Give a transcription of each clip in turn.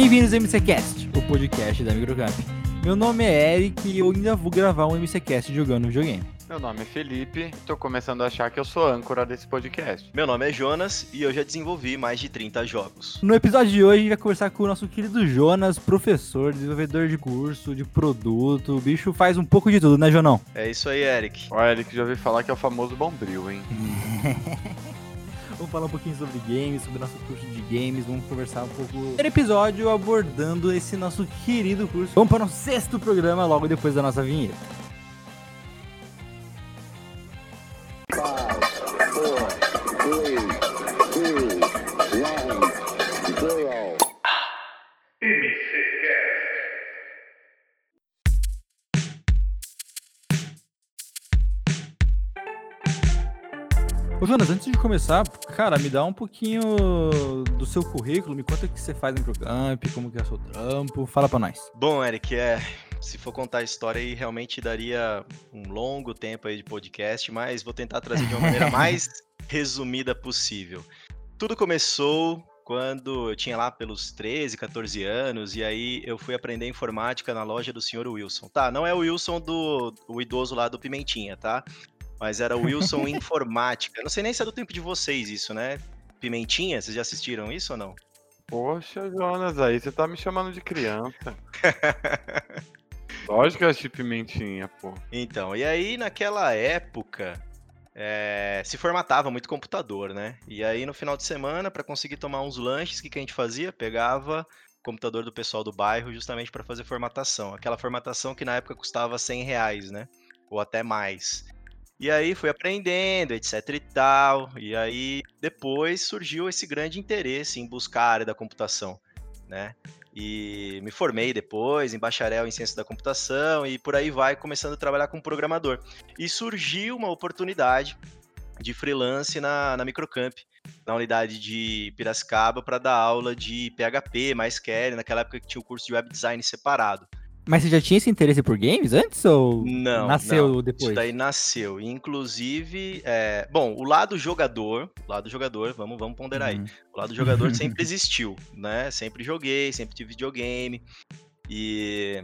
Bem-vindos ao MCCast, o podcast da Microcamp. Meu nome é Eric e eu ainda vou gravar um MCCast jogando videogame. Meu nome é Felipe, tô começando a achar que eu sou âncora desse podcast. Meu nome é Jonas e eu já desenvolvi mais de 30 jogos. No episódio de hoje, a gente vai conversar com o nosso querido Jonas, professor, desenvolvedor de curso, de produto. O bicho faz um pouco de tudo, né, Jonão? É isso aí, Eric. Ó, Eric, já ouvi falar que é o famoso bombril, hein? Vamos falar um pouquinho sobre games, sobre nosso curso de games, vamos conversar um pouco. Primeiro episódio abordando esse nosso querido curso. Vamos para o sexto programa logo depois da nossa vinheta. Ô Jonas, antes de começar, cara, me dá um pouquinho do seu currículo, me conta o que você faz no Procamp, como que é o seu trampo, fala pra nós. Bom, Eric, é, se for contar a história aí, realmente daria um longo tempo aí de podcast, mas vou tentar trazer de uma maneira mais resumida possível. Tudo começou quando eu tinha lá pelos 13, 14 anos, e aí eu fui aprender informática na loja do senhor Wilson. Tá, não é o Wilson do o idoso lá do Pimentinha, tá? Mas era Wilson Informática. Não sei nem se é do tempo de vocês isso, né? Pimentinha, vocês já assistiram isso ou não? Poxa, Jonas, aí você tá me chamando de criança. Lógico que eu assisti Pimentinha, pô. Então, e aí naquela época é, se formatava muito computador, né? E aí no final de semana, para conseguir tomar uns lanches, o que, que a gente fazia? Pegava o computador do pessoal do bairro justamente para fazer formatação. Aquela formatação que na época custava 100 reais, né? Ou até mais. E aí fui aprendendo, etc e tal. E aí depois surgiu esse grande interesse em buscar a área da computação, né? E me formei depois em bacharel em ciência da computação e por aí vai começando a trabalhar como programador. E surgiu uma oportunidade de freelance na, na Microcamp, na unidade de Piracicaba, para dar aula de PHP, mais naquela época que tinha o curso de web design separado. Mas você já tinha esse interesse por games antes ou não, nasceu não. depois? Isso daí nasceu. Inclusive, é... bom, o lado jogador, o lado jogador, vamos, vamos ponderar uhum. aí. O lado jogador sempre existiu, né? Sempre joguei, sempre tive videogame. E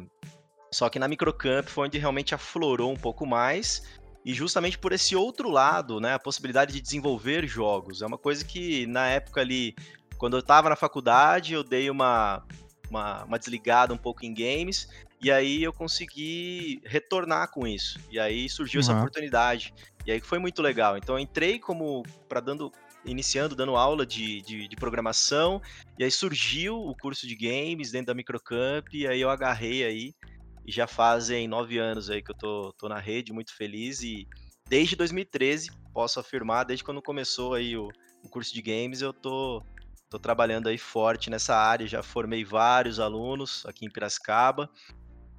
só que na Microcamp foi onde realmente aflorou um pouco mais. E justamente por esse outro lado, né, a possibilidade de desenvolver jogos. É uma coisa que na época ali, quando eu estava na faculdade, eu dei uma uma, uma, desligada um pouco em games, e aí eu consegui retornar com isso. E aí surgiu uhum. essa oportunidade. E aí foi muito legal. Então eu entrei como para dando iniciando dando aula de, de, de, programação, e aí surgiu o curso de games dentro da Microcamp, e aí eu agarrei aí, e já fazem nove anos aí que eu tô, tô na rede, muito feliz, e desde 2013, posso afirmar, desde quando começou aí o, o curso de games, eu tô, tô trabalhando aí forte nessa área, já formei vários alunos aqui em Piracicaba,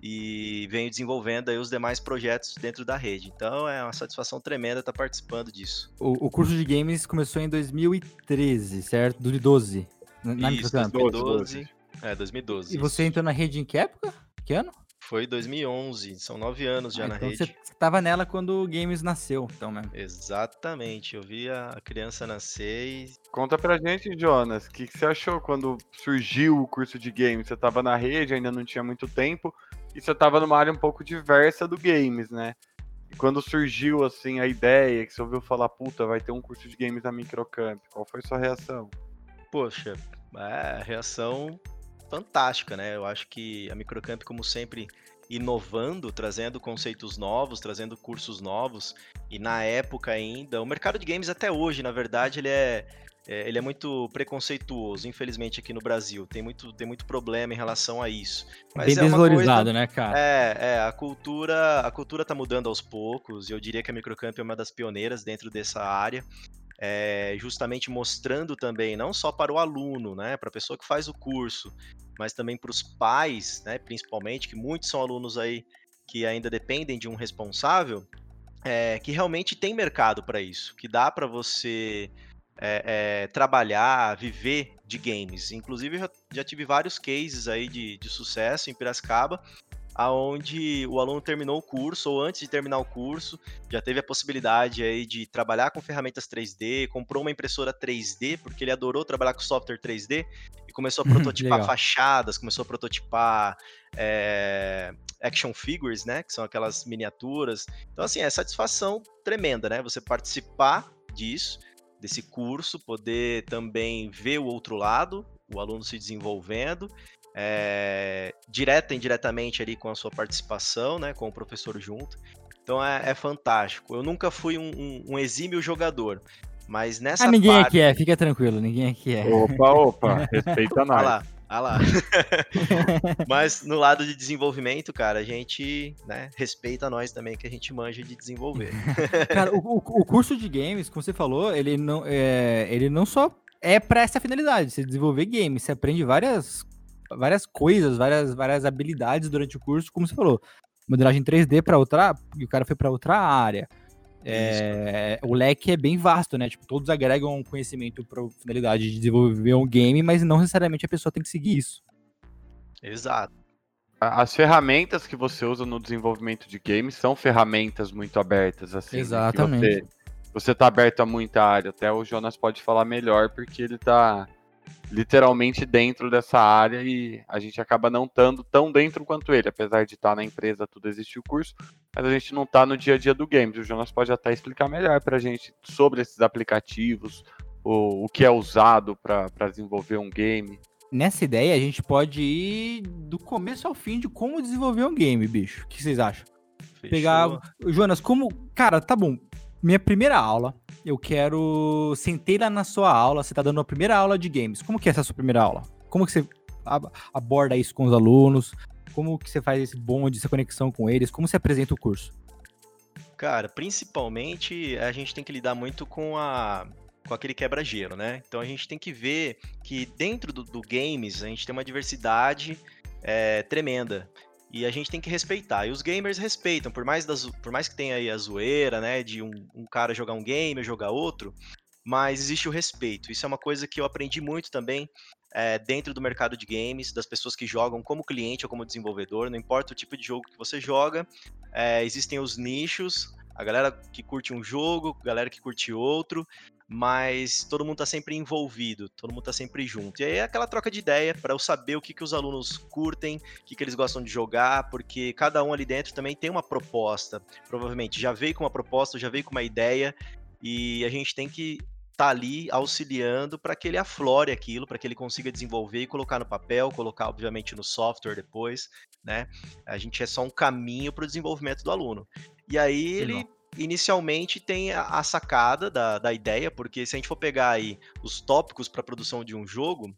e venho desenvolvendo aí os demais projetos dentro da rede. Então é uma satisfação tremenda estar participando disso. O, o curso de games começou em 2013, certo? 2012. Na Isso, 2012. É, 2012. E você entrou na rede em que época? Que ano? Foi 2011, são nove anos já ah, na então rede. Você estava nela quando o Games nasceu, então mesmo. Exatamente, eu vi a criança nascer e... Conta pra gente, Jonas, o que, que, você achou quando surgiu o curso de games? Você estava na rede, ainda não tinha muito tempo, e você estava numa área um pouco diversa do games, né? E quando surgiu assim a ideia, que você ouviu falar, puta, vai ter um curso de games na Microcamp, qual foi sua reação? Poxa, é, reação fantástica, né? Eu acho que a Microcamp, como sempre, inovando, trazendo conceitos novos, trazendo cursos novos, e na época ainda, o mercado de games até hoje, na verdade, ele é é, ele é muito preconceituoso, infelizmente, aqui no Brasil. Tem muito, tem muito problema em relação a isso. Mas Bem é desvalorizado, coisa, né, cara? É, é, a cultura, a cultura tá mudando aos poucos, e eu diria que a Microcamp é uma das pioneiras dentro dessa área. É, justamente mostrando também, não só para o aluno, né, para a pessoa que faz o curso, mas também para os pais, né, principalmente, que muitos são alunos aí que ainda dependem de um responsável, é, que realmente tem mercado para isso, que dá para você é, é, trabalhar, viver de games. Inclusive, já, já tive vários cases aí de, de sucesso em Piracicaba, aonde o aluno terminou o curso ou antes de terminar o curso já teve a possibilidade aí de trabalhar com ferramentas 3D, comprou uma impressora 3D porque ele adorou trabalhar com software 3D e começou a prototipar fachadas, começou a prototipar é, action figures, né? Que são aquelas miniaturas. Então, assim, é satisfação tremenda, né? Você participar disso, desse curso, poder também ver o outro lado, o aluno se desenvolvendo, é, direta e indiretamente ali com a sua participação, né? Com o professor junto. Então é, é fantástico. Eu nunca fui um, um, um exímio jogador, mas nessa ah, ninguém parte... aqui é, fica tranquilo, ninguém aqui é. Opa, opa, respeita nós. Olha lá. Mas no lado de desenvolvimento, cara, a gente né, respeita nós também, que a gente manja de desenvolver. cara, o, o, curso de games, como você falou, ele não, é, ele não só é para essa finalidade, você desenvolver games, você aprende várias, várias coisas, várias, várias habilidades durante o curso, como você falou. Modelagem 3D para outra, e o cara foi para outra área é, o leque é bem vasto, né? Tipo, todos agregam conhecimento para finalidade de desenvolver um game, mas não necessariamente a pessoa tem que seguir isso. Exato. As ferramentas que você usa no desenvolvimento de games são ferramentas muito abertas, assim. Né? Exatamente. Você, você tá aberto a muita área. Até o Jonas pode falar melhor, porque ele tá literalmente dentro dessa área e a gente acaba não estando tão dentro quanto ele, apesar de estar tá na empresa, tudo existe o curso, mas a gente não está no dia a dia do games. O Jonas pode até explicar melhor para a gente sobre esses aplicativos, o, o que é usado para desenvolver um game. Nessa ideia, a gente pode ir do começo ao fim de como desenvolver um game, bicho. O que vocês acham? Fechou. Pegar. Jonas, como. Cara, tá bom. Minha primeira aula, eu quero. Sentei lá na sua aula, você tá dando a primeira aula de games. Como que é essa sua primeira aula? Como que você aborda isso com os alunos? Como que você faz esse bonde, essa conexão com eles? Como você apresenta o curso? Cara, principalmente a gente tem que lidar muito com a com aquele quebra-gelo, né? Então a gente tem que ver que dentro do, do games a gente tem uma diversidade é, tremenda e a gente tem que respeitar. E os gamers respeitam, por mais, das, por mais que tenha aí a zoeira, né, de um, um cara jogar um game, jogar outro, mas existe o respeito. Isso é uma coisa que eu aprendi muito também é, dentro do mercado de games, das pessoas que jogam como cliente ou como desenvolvedor, não importa o tipo de jogo que você joga, é, existem os nichos, a galera que curte um jogo, a galera que curte outro, mas todo mundo está sempre envolvido, todo mundo está sempre junto. E aí é aquela troca de ideia para eu saber o que, que os alunos curtem, o que, que eles gostam de jogar, porque cada um ali dentro também tem uma proposta. Provavelmente já veio com uma proposta, já veio com uma ideia, e a gente tem que tá ali auxiliando para que ele aflore aquilo, para que ele consiga desenvolver e colocar no papel, colocar obviamente no software depois, né? A gente é só um caminho para o desenvolvimento do aluno. E aí ele inicialmente tem a, sacada da, da ideia, porque se a gente for pegar aí os tópicos para a produção de um jogo,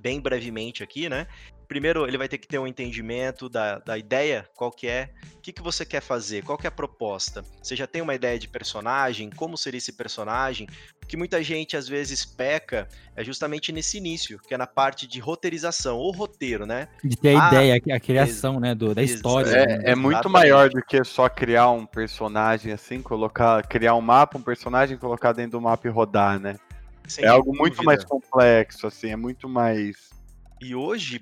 bem brevemente aqui, né? Primeiro, ele vai ter que ter um entendimento da, da ideia, qual que é, o que, que você quer fazer, qual que é a proposta. Você já tem uma ideia de personagem, como seria esse personagem? O que muita gente às vezes peca é justamente nesse início, que é na parte de roteirização, ou roteiro, né? De ter a ah, ideia, a criação, né, do, da história. É, né? é muito maior do que só criar um personagem assim, colocar, criar um mapa, um personagem, colocar dentro do mapa e rodar, né? Sem é algo muito mais complexo, assim, é muito mais. E hoje,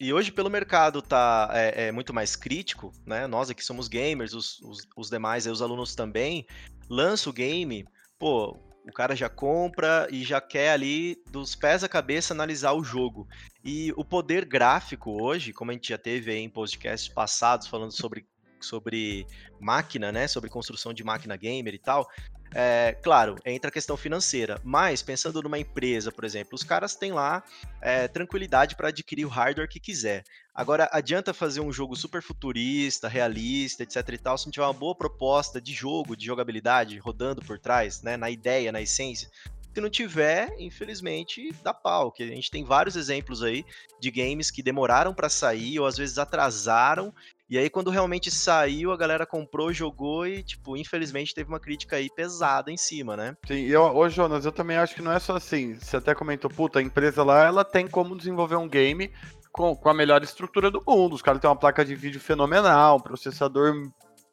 e hoje, pelo mercado tá é, é, muito mais crítico, né? Nós aqui somos gamers, os, os, os demais, os alunos também, lança o game, pô, o cara já compra e já quer ali, dos pés à cabeça, analisar o jogo. E o poder gráfico hoje, como a gente já teve em podcasts passados falando sobre, sobre máquina, né? Sobre construção de máquina gamer e tal, é, claro, entra a questão financeira, mas pensando numa empresa, por exemplo, os caras têm lá é, tranquilidade para adquirir o hardware que quiser. Agora, adianta fazer um jogo super futurista, realista, etc e tal, se não tiver uma boa proposta de jogo, de jogabilidade rodando por trás, né, na ideia, na essência. Se não tiver, infelizmente, dá pau. Que a gente tem vários exemplos aí de games que demoraram para sair ou às vezes atrasaram e aí, quando realmente saiu, a galera comprou, jogou e, tipo, infelizmente teve uma crítica aí pesada em cima, né? Sim, e eu, ô Jonas, eu também acho que não é só assim. Você até comentou, puta, a empresa lá, ela tem como desenvolver um game com, com a melhor estrutura do mundo. Os caras têm uma placa de vídeo fenomenal, um processador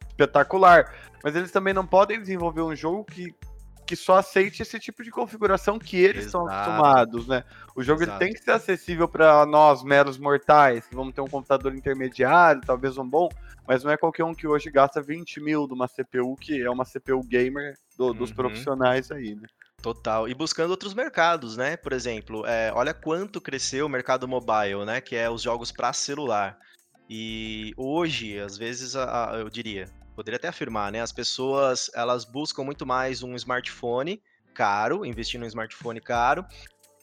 espetacular. Mas eles também não podem desenvolver um jogo que que só aceite esse tipo de configuração que eles Exato. estão acostumados, né? O jogo ele tem que ser acessível para nós, meros mortais, que vamos ter um computador intermediário, talvez um bom, mas não é qualquer um que hoje gasta 20 mil de uma CPU, que é uma CPU gamer do, dos uhum. profissionais aí, né? Total. E buscando outros mercados, né? Por exemplo, é, olha quanto cresceu o mercado mobile, né? Que é os jogos para celular. E hoje, às vezes, a, a, eu diria, poderia até afirmar, né? As pessoas elas buscam muito mais um smartphone caro, investir num smartphone caro,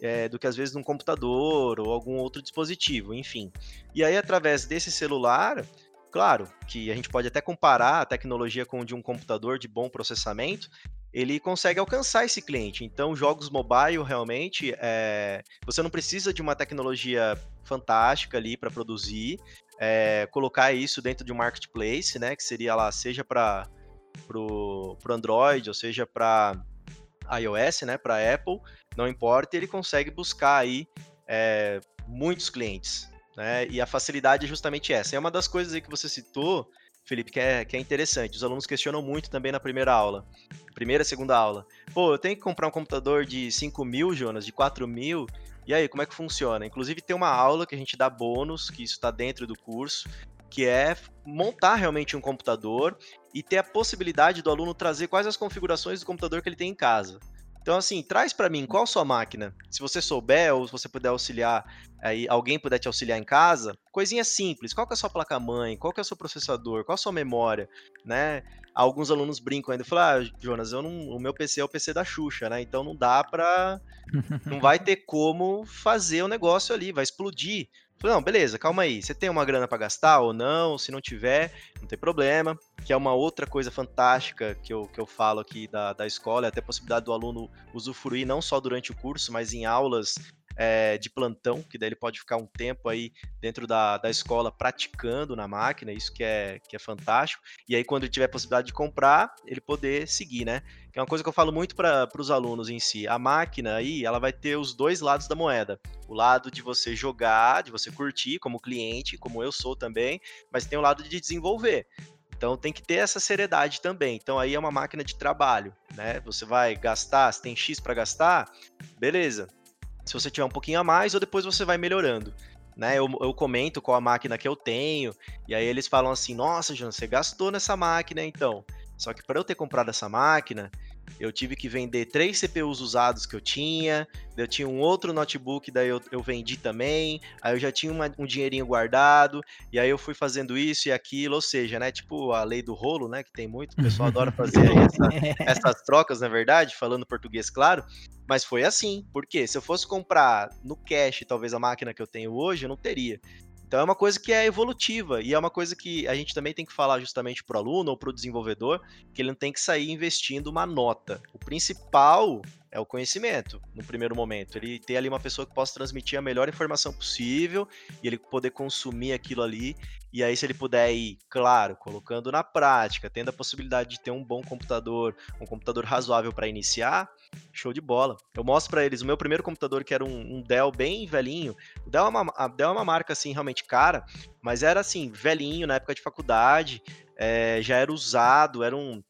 é, do que às vezes num computador ou algum outro dispositivo, enfim. E aí, através desse celular, claro que a gente pode até comparar a tecnologia com de um computador de bom processamento, ele consegue alcançar esse cliente. Então, jogos mobile realmente, é, você não precisa de uma tecnologia fantástica ali para produzir, é, colocar isso dentro de um marketplace, né? Que seria lá, seja para o Android, ou seja para iOS, né? Para Apple, não importa, ele consegue buscar aí é, muitos clientes. Né? E a facilidade é justamente essa. É uma das coisas aí que você citou, Felipe, que é, que é interessante. Os alunos questionam muito também na primeira aula. Primeira, segunda aula. Pô, eu tenho que comprar um computador de 5 mil, Jonas, de 4 mil. E aí, como é que funciona? Inclusive, tem uma aula que a gente dá bônus, que isso está dentro do curso, que é montar realmente um computador e ter a possibilidade do aluno trazer quais as configurações do computador que ele tem em casa. Então, assim, traz para mim qual a sua máquina. Se você souber ou se você puder auxiliar, aí alguém puder te auxiliar em casa, coisinha simples. Qual que é a sua placa-mãe? Qual que é o seu processador? Qual a sua memória? Né? Alguns alunos brincam ainda, falam, ah, Jonas, eu não, o meu PC é o PC da Xuxa, né? Então não dá para, não vai ter como fazer o negócio ali, vai explodir. Falei, não, beleza, calma aí. Você tem uma grana para gastar ou não? Se não tiver, não tem problema. Que é uma outra coisa fantástica que eu, que eu falo aqui da, da escola, é até a possibilidade do aluno usufruir não só durante o curso, mas em aulas é, de plantão, que daí ele pode ficar um tempo aí dentro da, da escola praticando na máquina, isso que é, que é fantástico. E aí, quando ele tiver possibilidade de comprar, ele poder seguir, né? Que é uma coisa que eu falo muito para os alunos em si. A máquina aí, ela vai ter os dois lados da moeda. O lado de você jogar, de você curtir como cliente, como eu sou também, mas tem o lado de desenvolver. Então tem que ter essa seriedade também. Então aí é uma máquina de trabalho, né? Você vai gastar, se tem X para gastar, beleza se você tiver um pouquinho a mais, ou depois você vai melhorando. Né, eu, eu comento qual a máquina que eu tenho, e aí eles falam assim: Nossa, João, você gastou nessa máquina então. Só que para eu ter comprado essa máquina, eu tive que vender três CPUs usados que eu tinha, eu tinha um outro notebook, daí eu, eu vendi também, aí eu já tinha uma, um dinheirinho guardado, e aí eu fui fazendo isso e aquilo, ou seja, né, tipo a lei do rolo, né, que tem muito, o pessoal adora fazer essa, essas trocas, na verdade, falando português claro, mas foi assim, porque se eu fosse comprar no cash, talvez a máquina que eu tenho hoje, eu não teria. Então é uma coisa que é evolutiva e é uma coisa que a gente também tem que falar justamente para o aluno ou para o desenvolvedor, que ele não tem que sair investindo uma nota. O principal é o conhecimento, no primeiro momento. Ele ter ali uma pessoa que possa transmitir a melhor informação possível e ele poder consumir aquilo ali. E aí, se ele puder ir, claro, colocando na prática, tendo a possibilidade de ter um bom computador, um computador razoável para iniciar, show de bola. Eu mostro para eles o meu primeiro computador, que era um, um Dell bem velhinho. O Dell é, uma, a Dell é uma marca, assim, realmente cara, mas era, assim, velhinho na época de faculdade, é, já era usado, era um,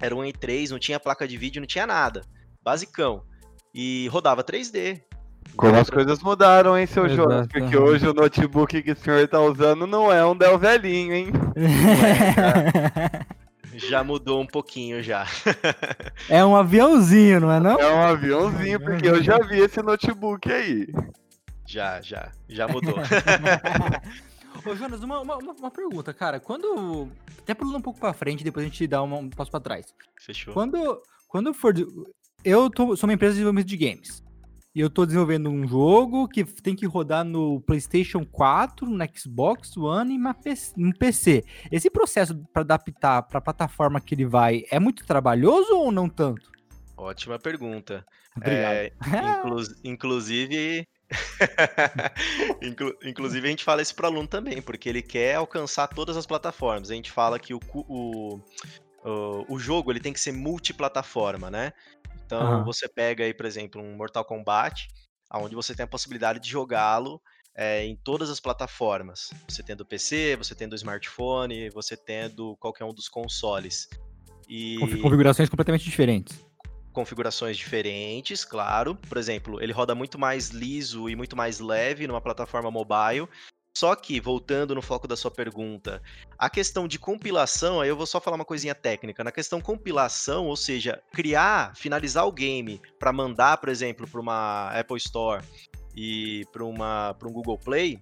era um E3, não tinha placa de vídeo, não tinha nada basicão. E rodava 3D. Como as coisas mudaram, hein, seu Exato. Jonas? Porque hoje o notebook que o senhor tá usando não é um Dell velhinho, hein? É, já mudou um pouquinho já. é um aviãozinho, não é não? É um aviãozinho, porque eu já vi esse notebook aí. Já, já. Já mudou. Ô, Jonas, uma, uma, uma, pergunta, cara. Quando. Até pulando um pouco pra frente, depois a gente dá um passo pra trás. Fechou. Quando, quando for eu tô, sou uma empresa de desenvolvimento de games. E eu tô desenvolvendo um jogo que tem que rodar no PlayStation 4, no Xbox One e no PC. Esse processo para adaptar para a plataforma que ele vai é muito trabalhoso ou não tanto? Ótima pergunta. Obrigado. É, inclu inclusive, Inclu inclusive, a gente fala isso para aluno também, porque ele quer alcançar todas as plataformas. A gente fala que o, o, o, o jogo ele tem que ser multiplataforma, né? Então uhum. você pega aí, por exemplo, um Mortal Kombat, onde você tem a possibilidade de jogá-lo é, em todas as plataformas. Você tendo PC, você tendo smartphone, você tendo qualquer um dos consoles. E... Configurações completamente diferentes. Configurações diferentes, claro. Por exemplo, ele roda muito mais liso e muito mais leve numa plataforma mobile Só que, voltando no foco da sua pergunta, a questão de compilação, aí eu vou só falar uma coisinha técnica. Na questão compilação, ou seja, criar, finalizar o game para mandar, por exemplo, para uma Apple Store e para um Google Play,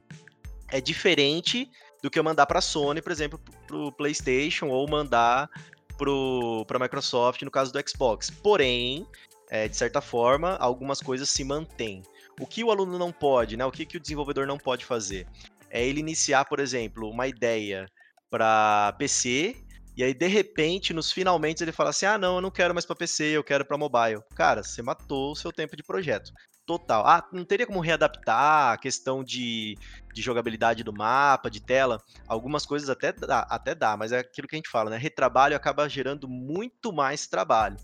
é diferente do que eu mandar para a Sony, por exemplo, para o PlayStation ou mandar para a Microsoft no caso do Xbox. Porém, é, de certa forma, algumas coisas se mantêm. O que o aluno não pode, né? O que, que o desenvolvedor não pode fazer? É ele iniciar, por exemplo, uma ideia para PC e aí de repente, nos finalmente ele fala assim: "Ah, não, eu não quero mais para PC, eu quero para mobile". Cara, você matou o seu tempo de projeto. Total. Ah, não teria como readaptar a questão de, de jogabilidade do mapa, de tela. Algumas coisas até dá, até dá, mas é aquilo que a gente fala, né? Retrabalho acaba gerando muito mais trabalho.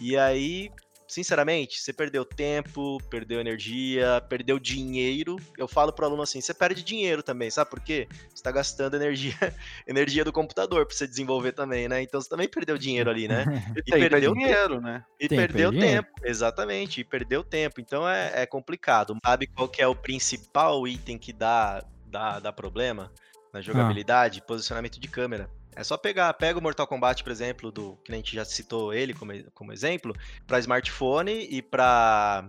E aí, sinceramente, você perdeu tempo, perdeu energia, perdeu dinheiro. Eu falo pro aluno assim, você perde dinheiro também, sabe por quê? Você tá gastando energia, energia do computador para você desenvolver também, né? Então você também perdeu dinheiro ali, né? E, perdeu dinheiro, né? E Tem, perdeu tempo, exatamente, e perdeu tempo. Então é, é complicado. Sabe qual que é o principal item que dá, dá, dá problema na ah. jogabilidade? Ah. Posicionamento de câmera. É só pegar, pega o Mortal Kombat, por exemplo, do que a gente já citou ele como, como exemplo, para smartphone e para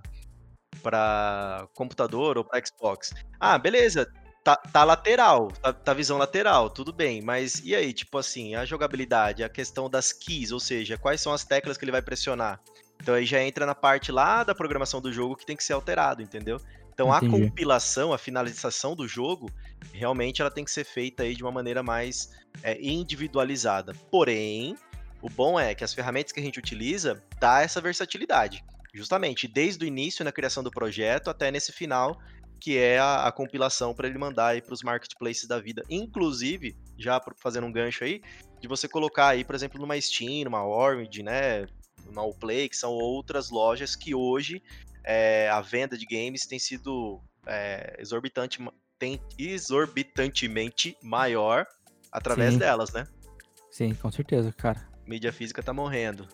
para computador ou para Xbox. Ah, beleza, tá, tá lateral, tá, tá, visão lateral, tudo bem, mas e aí, tipo assim, a jogabilidade, a questão das keys, ou seja, quais são as teclas que ele vai pressionar? Então aí já entra na parte lá da programação do jogo que tem que ser alterado, entendeu? Então Entendi. a compilação, a finalização do jogo, realmente ela tem que ser feita aí de uma maneira mais é, individualizada. Porém, o bom é que as ferramentas que a gente utiliza dá essa versatilidade. Justamente, desde o início na criação do projeto até nesse final, que é a, a compilação para ele mandar aí para os marketplaces da vida. Inclusive, já fazendo um gancho aí, de você colocar aí, por exemplo, numa Steam, numa Orange, né, numa Play, que são outras lojas que hoje é, a venda de games tem sido é, exorbitante, tem exorbitantemente maior através Sim. delas, né? Sim, com certeza, cara. Mídia física tá morrendo.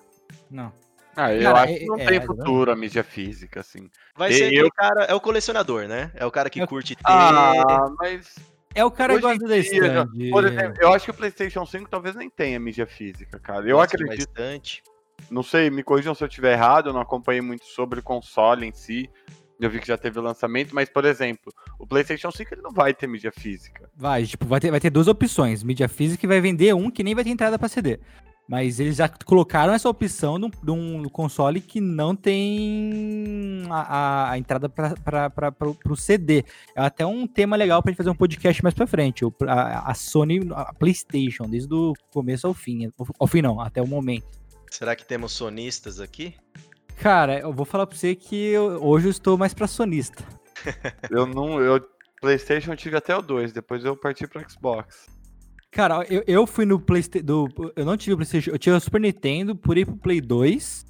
Não. Ah, eu cara, acho que não é, tem é, futuro a mídia física, assim. Vai ser eu... cara, é o colecionador, né? É o cara que curte ter. Ah, mas. É o cara que gosta da. Por exemplo, eu acho que o PlayStation 5 talvez nem tenha mídia física, cara. Eu Gosto acredito. Bastante. Não sei, me corrijam se eu estiver errado, eu não acompanhei muito sobre o console em si. Eu vi que já teve lançamento, mas, por exemplo, o PlayStation 5 ele não vai ter mídia física. Vai, tipo, vai ter, vai ter duas opções: mídia física e vai vender um que nem vai ter entrada para CD. Mas eles já colocaram essa opção de um console que não tem a, a, a entrada para o CD. É até um tema legal para gente fazer um podcast mais para frente. O, a, a, Sony, a PlayStation, desde o começo ao fim. Ao fim, não, até o momento. Será que temos sonistas aqui? Cara, eu vou falar pra você que eu, hoje eu estou mais pra sonista. eu não. Eu, PlayStation eu tive até o 2, depois eu parti pro Xbox. Cara, eu, eu fui no PlayStation. Eu não tive o PlayStation, eu tive o Super Nintendo, por ir pro Play 2.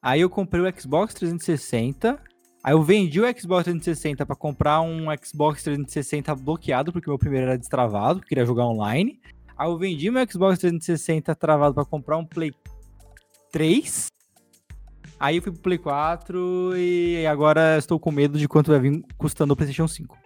Aí eu comprei o Xbox 360. Aí eu vendi o Xbox 360 para comprar um Xbox 360 bloqueado, porque o meu primeiro era destravado, queria jogar online. Aí eu vendi meu Xbox 360 travado para comprar um Play 3. Aí eu fui pro Play 4 e agora estou com medo de quanto vai vir custando o PlayStation 5.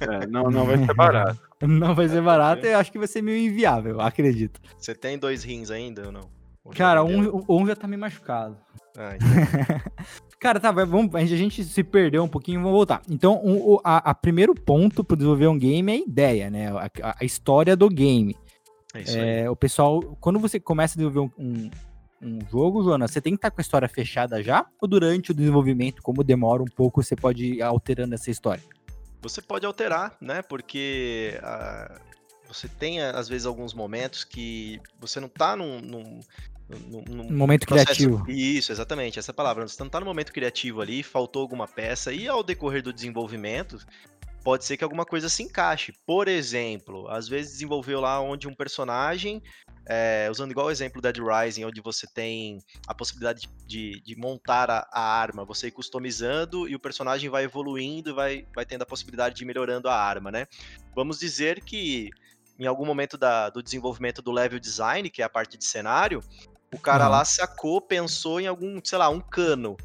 É, não, não vai ser barato. não vai ser barato, eu acho que vai ser meio inviável, acredito. Você tem dois rins ainda ou não? Ou Cara, um, um já tá meio machucado. Ah, então. Cara, tá, vamos, a gente se perdeu um pouquinho, vamos voltar. Então, o, a, a, primeiro ponto para desenvolver um game é a ideia, né? A, a história do game. É isso é, aí. O pessoal, quando você começa a desenvolver um, um um jogo, Jonas, você tem que estar com a história fechada já? Ou durante o desenvolvimento, como demora um pouco, você pode ir alterando essa história? Você pode alterar, né? Porque uh, você tem, às vezes, alguns momentos que você não está num, num, num, num momento processo... criativo. Isso, exatamente, essa palavra. Você não está no momento criativo ali, faltou alguma peça, e ao decorrer do desenvolvimento, pode ser que alguma coisa se encaixe. Por exemplo, às vezes desenvolveu lá onde um personagem, é, usando igual o exemplo Dead Rising, onde você tem a possibilidade de, de montar a, a, arma, você ir customizando e o personagem vai evoluindo e vai, vai tendo a possibilidade de ir melhorando a arma, né? Vamos dizer que em algum momento da, do desenvolvimento do level design, que é a parte de cenário, o cara uhum. lá sacou, pensou em algum, sei lá, um cano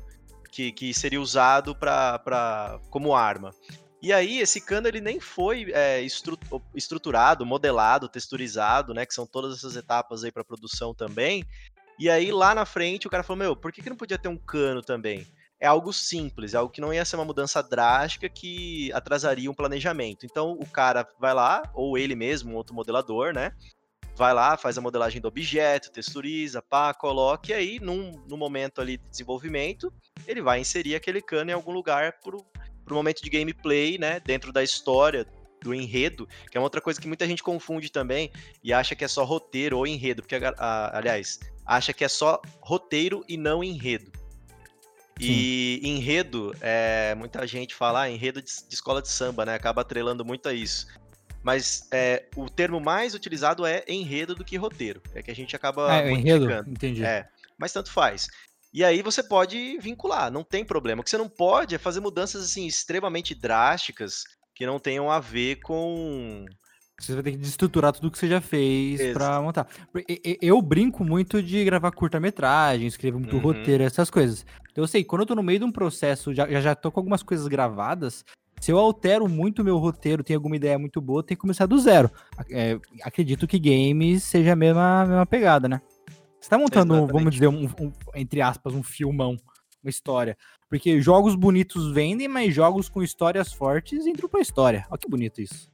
que, que seria usado pra, pra, como arma. E aí, esse cano ele nem foi é, estru estruturado, modelado, texturizado, né? Que são todas essas etapas aí para produção também. E aí, lá na frente, o cara falou: Meu, por que, que não podia ter um cano também? É algo simples, é algo que não ia ser uma mudança drástica que atrasaria um planejamento. Então, o cara vai lá, ou ele mesmo, um outro modelador, né? Vai lá, faz a modelagem do objeto, texturiza, pá, coloca, e aí, num, no momento ali de desenvolvimento, ele vai inserir aquele cano em algum lugar pro, pro momento de gameplay, né? Dentro da história, do enredo, que é uma outra coisa que muita gente confunde também e acha que é só roteiro ou enredo, porque, a, aliás, acha que é só roteiro e não enredo. Sim. E enredo, é, muita gente fala ah, enredo de, de, escola de samba, né? Acaba atrelando muito a isso. Mas é, o termo mais utilizado é enredo do que roteiro. É que a gente acaba. É, enredo? Entendi. É, mas tanto faz. E aí você pode vincular, não tem problema. O que você não pode é fazer mudanças assim extremamente drásticas que não tenham a ver com você vai ter que desestruturar tudo que você já fez pra montar. Eu brinco muito de gravar curta-metragem, escrever muito uhum. roteiro, essas coisas. Então, eu sei, quando eu tô no meio de um processo, já, já tô com algumas coisas gravadas, se eu altero muito o meu roteiro, tenho alguma ideia muito boa, tem que começar do zero. É, acredito que games seja a mesma, a mesma pegada, né? Você tá montando, Exatamente. vamos dizer, um, um, entre aspas, um filmão, uma história. Porque jogos bonitos vendem, mas jogos com histórias fortes entram pra história. Olha que bonito isso.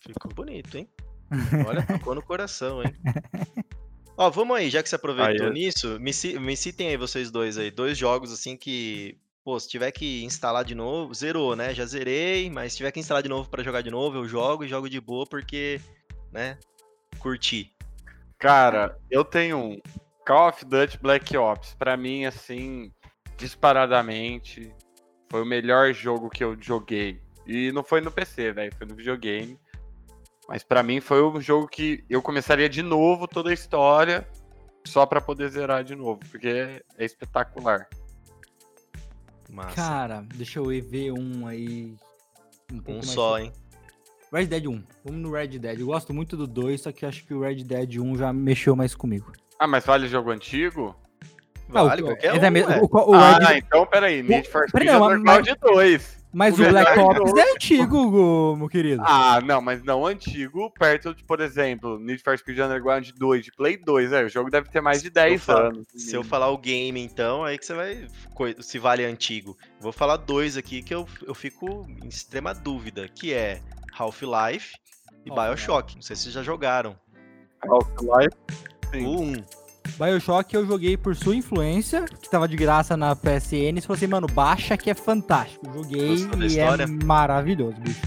Ficou bonito, hein? Olha, tocou no coração, hein? Ó, vamos aí, já que você aproveitou aí, nisso, me, me citem aí vocês dois aí, dois jogos assim que, pô, se tiver que instalar de novo, zerou, né? Já zerei, mas se tiver que instalar de novo para jogar de novo, eu jogo e jogo de boa porque, né, curti. Cara, eu tenho um Call of Duty Black Ops, para mim assim, disparadamente, foi o melhor jogo que eu joguei. E não foi no PC, velho, foi no videogame. Mas para mim foi um jogo que eu começaria de novo toda a história só para poder zerar de novo, porque é, é espetacular. Massa. Cara, deixa eu ver um aí. Um, um só, hein? Red Dead 1. Vamos no Red Dead. Eu gosto muito do 2, só que acho que o Red Dead 1 já mexeu mais comigo. Ah, mas vale jogo antigo? Vale, ah, qualquer é um, é. o, o, o, Ah, Red... então peraí. Need for Speed Underground 2. Mas o, o Black Ops é antigo, meu querido. Ah, não, mas não antigo, perto de, por exemplo, Need for Speed Underground 2 de Play 2. É, o jogo deve ter mais de 10 anos. Se eu falar o game, então, aí que você vai. Se vale antigo. Vou falar dois aqui que eu, eu fico em extrema dúvida: que é Half-Life e oh, Bioshock. Não sei se vocês já jogaram. Half-Life? O 1. Bioshock eu joguei por sua influência, que tava de graça na PSN. E falou assim, mano, baixa que é fantástico. Joguei e é maravilhoso, bicho.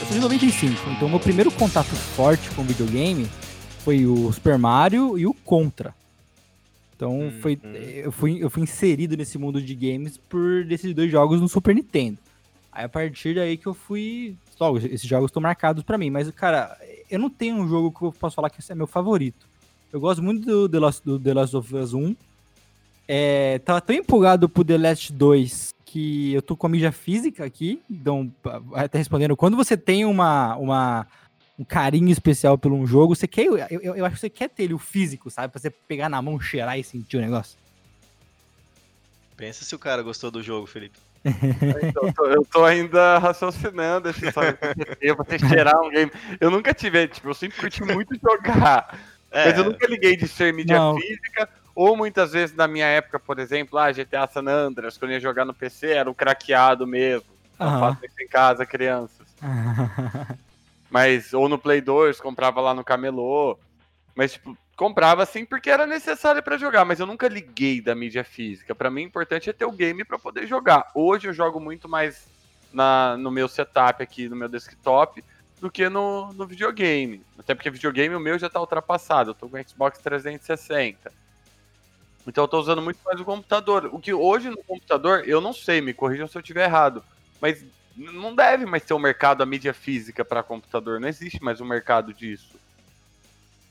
Eu sou de 95, então meu primeiro contato forte com videogame foi o Super Mario e o Contra. Então hum, foi. Eu, fui, eu fui inserido nesse mundo de games por esses dois jogos no Super Nintendo. Aí a partir daí que eu fui. Logo, esses jogos estão marcados para mim, mas, cara, eu não tenho um jogo que eu posso falar que é meu favorito. Eu gosto muito do The Last, do The Last of Us 1. É, tava tão empolgado pro The Last 2 que eu tô com a mídia física aqui. Então, até respondendo, quando você tem uma, uma um carinho especial por um jogo, você quer, eu, eu, eu, acho que você quer ter ele o físico, sabe? Pra você pegar na mão, cheirar e sentir o negócio. Pensa se o cara gostou do jogo, Felipe. então, eu, tô, eu tô ainda raciocinando esse sabe, ter cheirar um game. Eu nunca tive, tipo, eu sempre curti muito jogar. É. Mas eu nunca liguei de ser mídia Não. física. Ou muitas vezes na minha época, por exemplo, ah, GTA San Andreas, quando eu ia jogar no PC, era o craqueado mesmo. Eu faço isso em casa, crianças. Mas, ou no Play 2, comprava lá no camelô. Mas, tipo, comprava assim porque era necessário para jogar, mas eu nunca liguei da mídia física. Para mim, o importante é ter o game para poder jogar. Hoje eu jogo muito mais na, no meu setup aqui, no meu desktop, do que no, no videogame. Até porque videogame o meu já tá ultrapassado. Eu tô com Xbox 360. Então eu tô usando muito mais o computador. O que hoje no computador, eu não sei, me corrijam se eu estiver errado. Mas não deve mais ter um mercado a mídia física para computador. Não existe mais um mercado disso.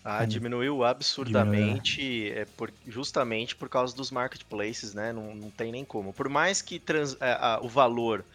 Ah, diminuiu absurdamente, é por, justamente por causa dos marketplaces, né? Não, não tem nem como. Por mais que trans, é, a, o valor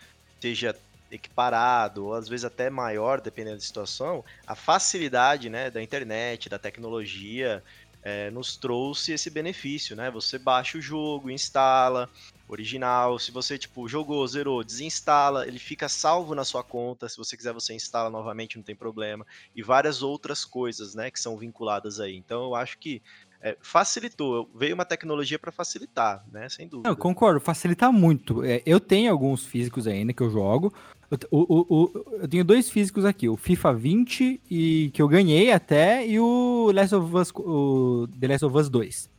seja equiparado, ou às vezes até maior, dependendo da situação, a facilidade né, da internet, da tecnologia, é, nos trouxe esse benefício, né? Você baixa o jogo, instala, original. Se você, tipo, jogou, zerou, desinstala, ele fica salvo na sua conta. Se você quiser, você instala novamente, não tem problema. E várias outras coisas, né, que são vinculadas aí. Então, eu acho que é, facilitou. Veio uma tecnologia para facilitar, né? Sem dúvida. Eu concordo, facilita muito. É, eu tenho alguns físicos ainda que eu jogo. Eu, o, o, eu, tenho dois físicos aqui, o FIFA 20 e que eu ganhei até e o Last of Us, o The Last of Us 2.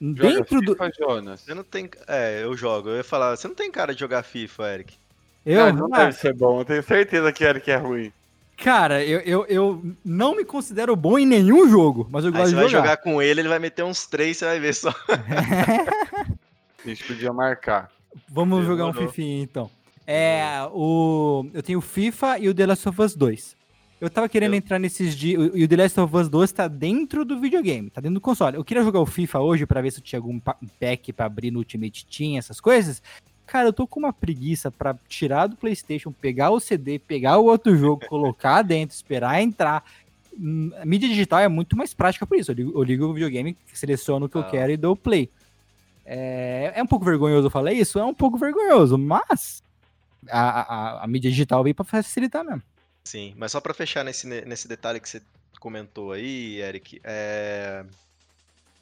Joga Dentro FIFA, do Jonas. Você não tem, é, eu jogo. Eu ia falar, você não tem cara de jogar FIFA, Eric. Eu ah, não ah, deve ser bom. Eu tenho certeza que Eric é ruim. Cara, eu, eu, eu não me considero bom em nenhum jogo, mas eu gosto de jogar. Você vai jogar com ele, ele vai meter uns três, você vai ver só. A gente podia marcar. Vamos jogar um FIFA então. É, o, eu tenho o FIFA e o The Last of Us 2. Eu tava querendo eu... entrar nesses dias. E o The Last of Us 2 tá dentro do videogame, tá dentro do console. Eu queria jogar o FIFA hoje para ver se tinha algum pack para abrir no Ultimate Team, essas coisas. Cara, eu tô com uma preguiça para tirar do PlayStation, pegar o CD, pegar o outro jogo, colocar dentro, esperar entrar. Hum, a mídia digital é muito mais prática por isso. Eu ligo, eu ligo o videogame, seleciono o que ah. eu quero e dou play. É, é um pouco vergonhoso falar isso? É um pouco vergonhoso, mas a, a, a mídia digital veio para facilitar mesmo. Sim, mas só para fechar nesse, nesse detalhe que você comentou aí, Eric, é...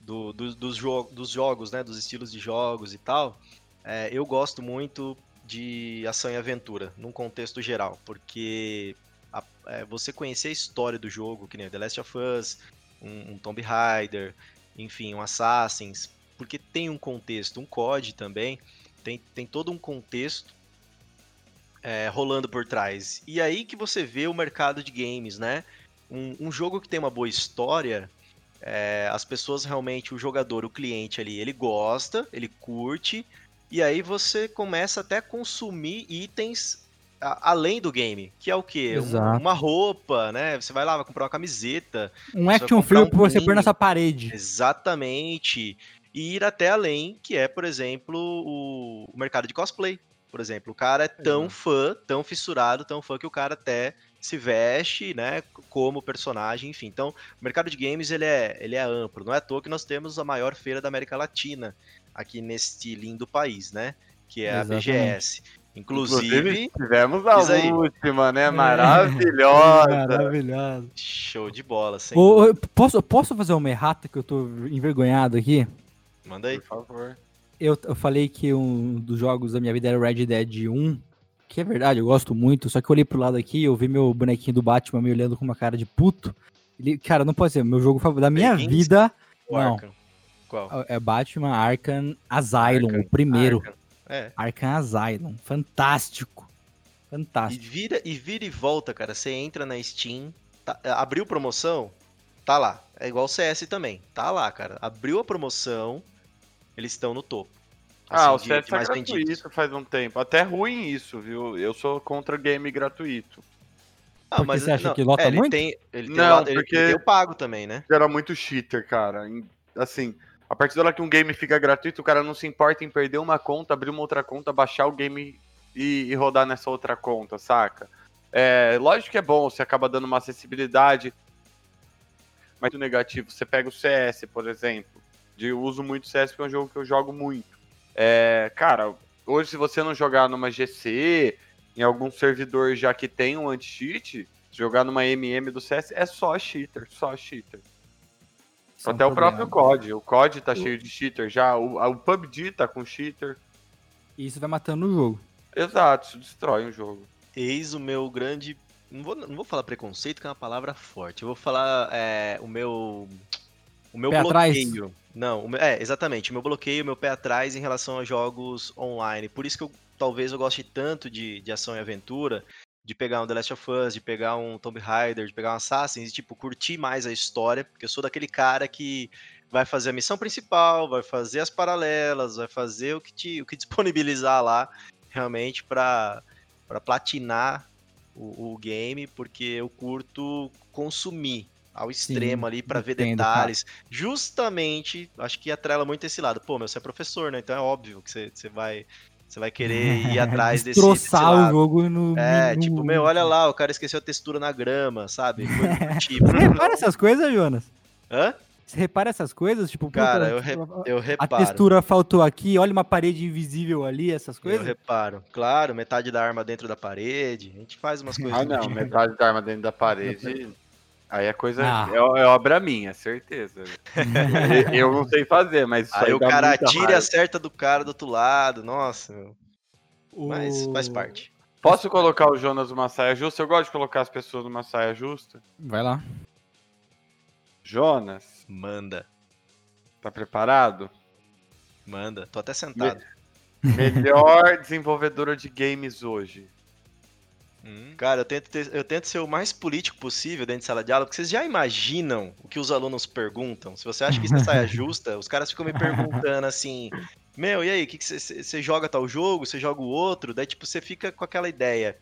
do, do, dos, jo dos jogos, né, dos estilos de jogos e tal, é, eu gosto muito de ação e aventura, num contexto geral, porque a, é, você conhecer a história do jogo, que nem The Last of Us, um, um Tomb Raider, enfim, um Assassins, porque tem um contexto, um COD também, tem, tem todo um contexto é, rolando por trás. E aí que você vê o mercado de games, né? Um, um jogo que tem uma boa história, é, as pessoas realmente, o jogador, o cliente ali, ele gosta, ele curte, e aí você começa até a consumir itens a, além do game, que é o quê? Um, uma roupa, né? Você vai lá, vai comprar uma camiseta. Um action figure um pra você pôr nessa parede. Exatamente. E ir até além, que é, por exemplo, o, o mercado de cosplay. Por exemplo, o cara é tão fã, tão fissurado, tão fã que o cara até se veste, né, como personagem, enfim. Então, o mercado de games ele é, ele é amplo. Não é à toa que nós temos a maior feira da América Latina aqui neste lindo país, né? Que é Exatamente. a BGS. Inclusive, Inclusive, tivemos a última, né? Maravilhosa. Maravilhosa. Show de bola, sim. posso, posso fazer uma errata que eu tô envergonhado aqui? Manda aí. Por favor. Eu, eu falei que um dos jogos da minha vida era Red Dead 1, que é verdade, eu gosto muito, só que eu olhei pro lado aqui, eu vi meu bonequinho do Batman me olhando com uma cara de puto. Ele, cara, não pode ser, meu jogo favorito da minha vida. Não. Qual? É Batman Arkham Asylum, Arkham. o primeiro. Arkham. É. Arkham Asylum. Fantástico. Fantástico. E vira, e vira e volta, cara. Você entra na Steam, tá, abriu promoção, tá lá. É igual o CS também. Tá lá, cara. Abriu a promoção, eles estão no topo. Ah, assim, ah, o CS é gratuito vendidos. faz um tempo. Até ruim isso, viu? Eu sou contra game gratuito. Ah, mas você acha não, que lota é, ele muito? Tem, ele tem, não, porque ele tem o pago também, né? Era muito cheater, cara. Assim, a partir da hora que um game fica gratuito, o cara não se importa em perder uma conta, abrir uma outra conta, baixar o game e, e rodar nessa outra conta, saca? É, lógico que é bom, você acaba dando uma acessibilidade, mas o negativo, você pega o CS, por exemplo, de eu uso muito CS porque é um jogo que eu jogo muito. É, cara, hoje se você não jogar numa GC, em algum servidor já que tem um anti-cheat, jogar numa MM do CS é só cheater, só cheater. Isso Até é um o próprio COD. O COD tá o... cheio de cheater já. O, o PUBG tá com cheater. E isso vai matando o jogo. Exato, isso destrói o jogo. Eis o meu grande. Não vou, não vou falar preconceito, que é uma palavra forte. Eu vou falar é, o meu. O meu pé bloqueio. Atrás. Não, meu, é, exatamente. O meu bloqueio, o meu pé atrás em relação a jogos online. Por isso que eu talvez eu goste tanto de, de ação e aventura de pegar um The Last of Us, de pegar um Tomb Raider, de pegar um Assassin's, e, tipo, curtir mais a história, porque eu sou daquele cara que vai fazer a missão principal, vai fazer as paralelas, vai fazer o que te, o que disponibilizar lá, realmente, para platinar o, o game, porque eu curto consumir ao extremo Sim, ali para ver entendo, detalhes. Justamente, acho que atrela muito esse lado. Pô, meu, você é professor, né? Então é óbvio que você, você vai você vai querer ir atrás desse, desse Destroçar o lado. jogo no. É, no- tipo, meu, olha lá, o cara esqueceu a textura na grama, sabe? Do tipo. Você repara essas coisas, Jonas? Hã? Você repara essas coisas? Tipo, Cara, puta, eu, re- tipo, eu a reparo. textura faltou aqui, olha uma parede invisível ali, essas Eu coisas. reparo. Claro, metade da arma dentro da parede. A gente faz umas coisas Ah, não, tipo. metade da arma dentro da parede. Aí é coisa. Ah. É, é obra minha, certeza. eu, não sei fazer, mas. isso Aí o cara atira e acerta do cara do outro lado. Nossa, meu. Mas O- faz parte. Posso colocar o Jonas numa saia justa? Eu gosto de colocar as pessoas numa saia justa. Vai lá. Jonas, Manda, tá preparado? manda. Tô até sentado. Melhor desenvolvedora de games hoje. Hum. Cara, eu tento, ter- eu tento ser o mais político possível dentro de sala de aula, porque vocês já imaginam o que os alunos perguntam? Se você acha que isso é saia justa, os caras ficam me perguntando assim: Meu, e aí, que você joga tal jogo? Você joga o outro? Daí, tipo, você fica com aquela ideia.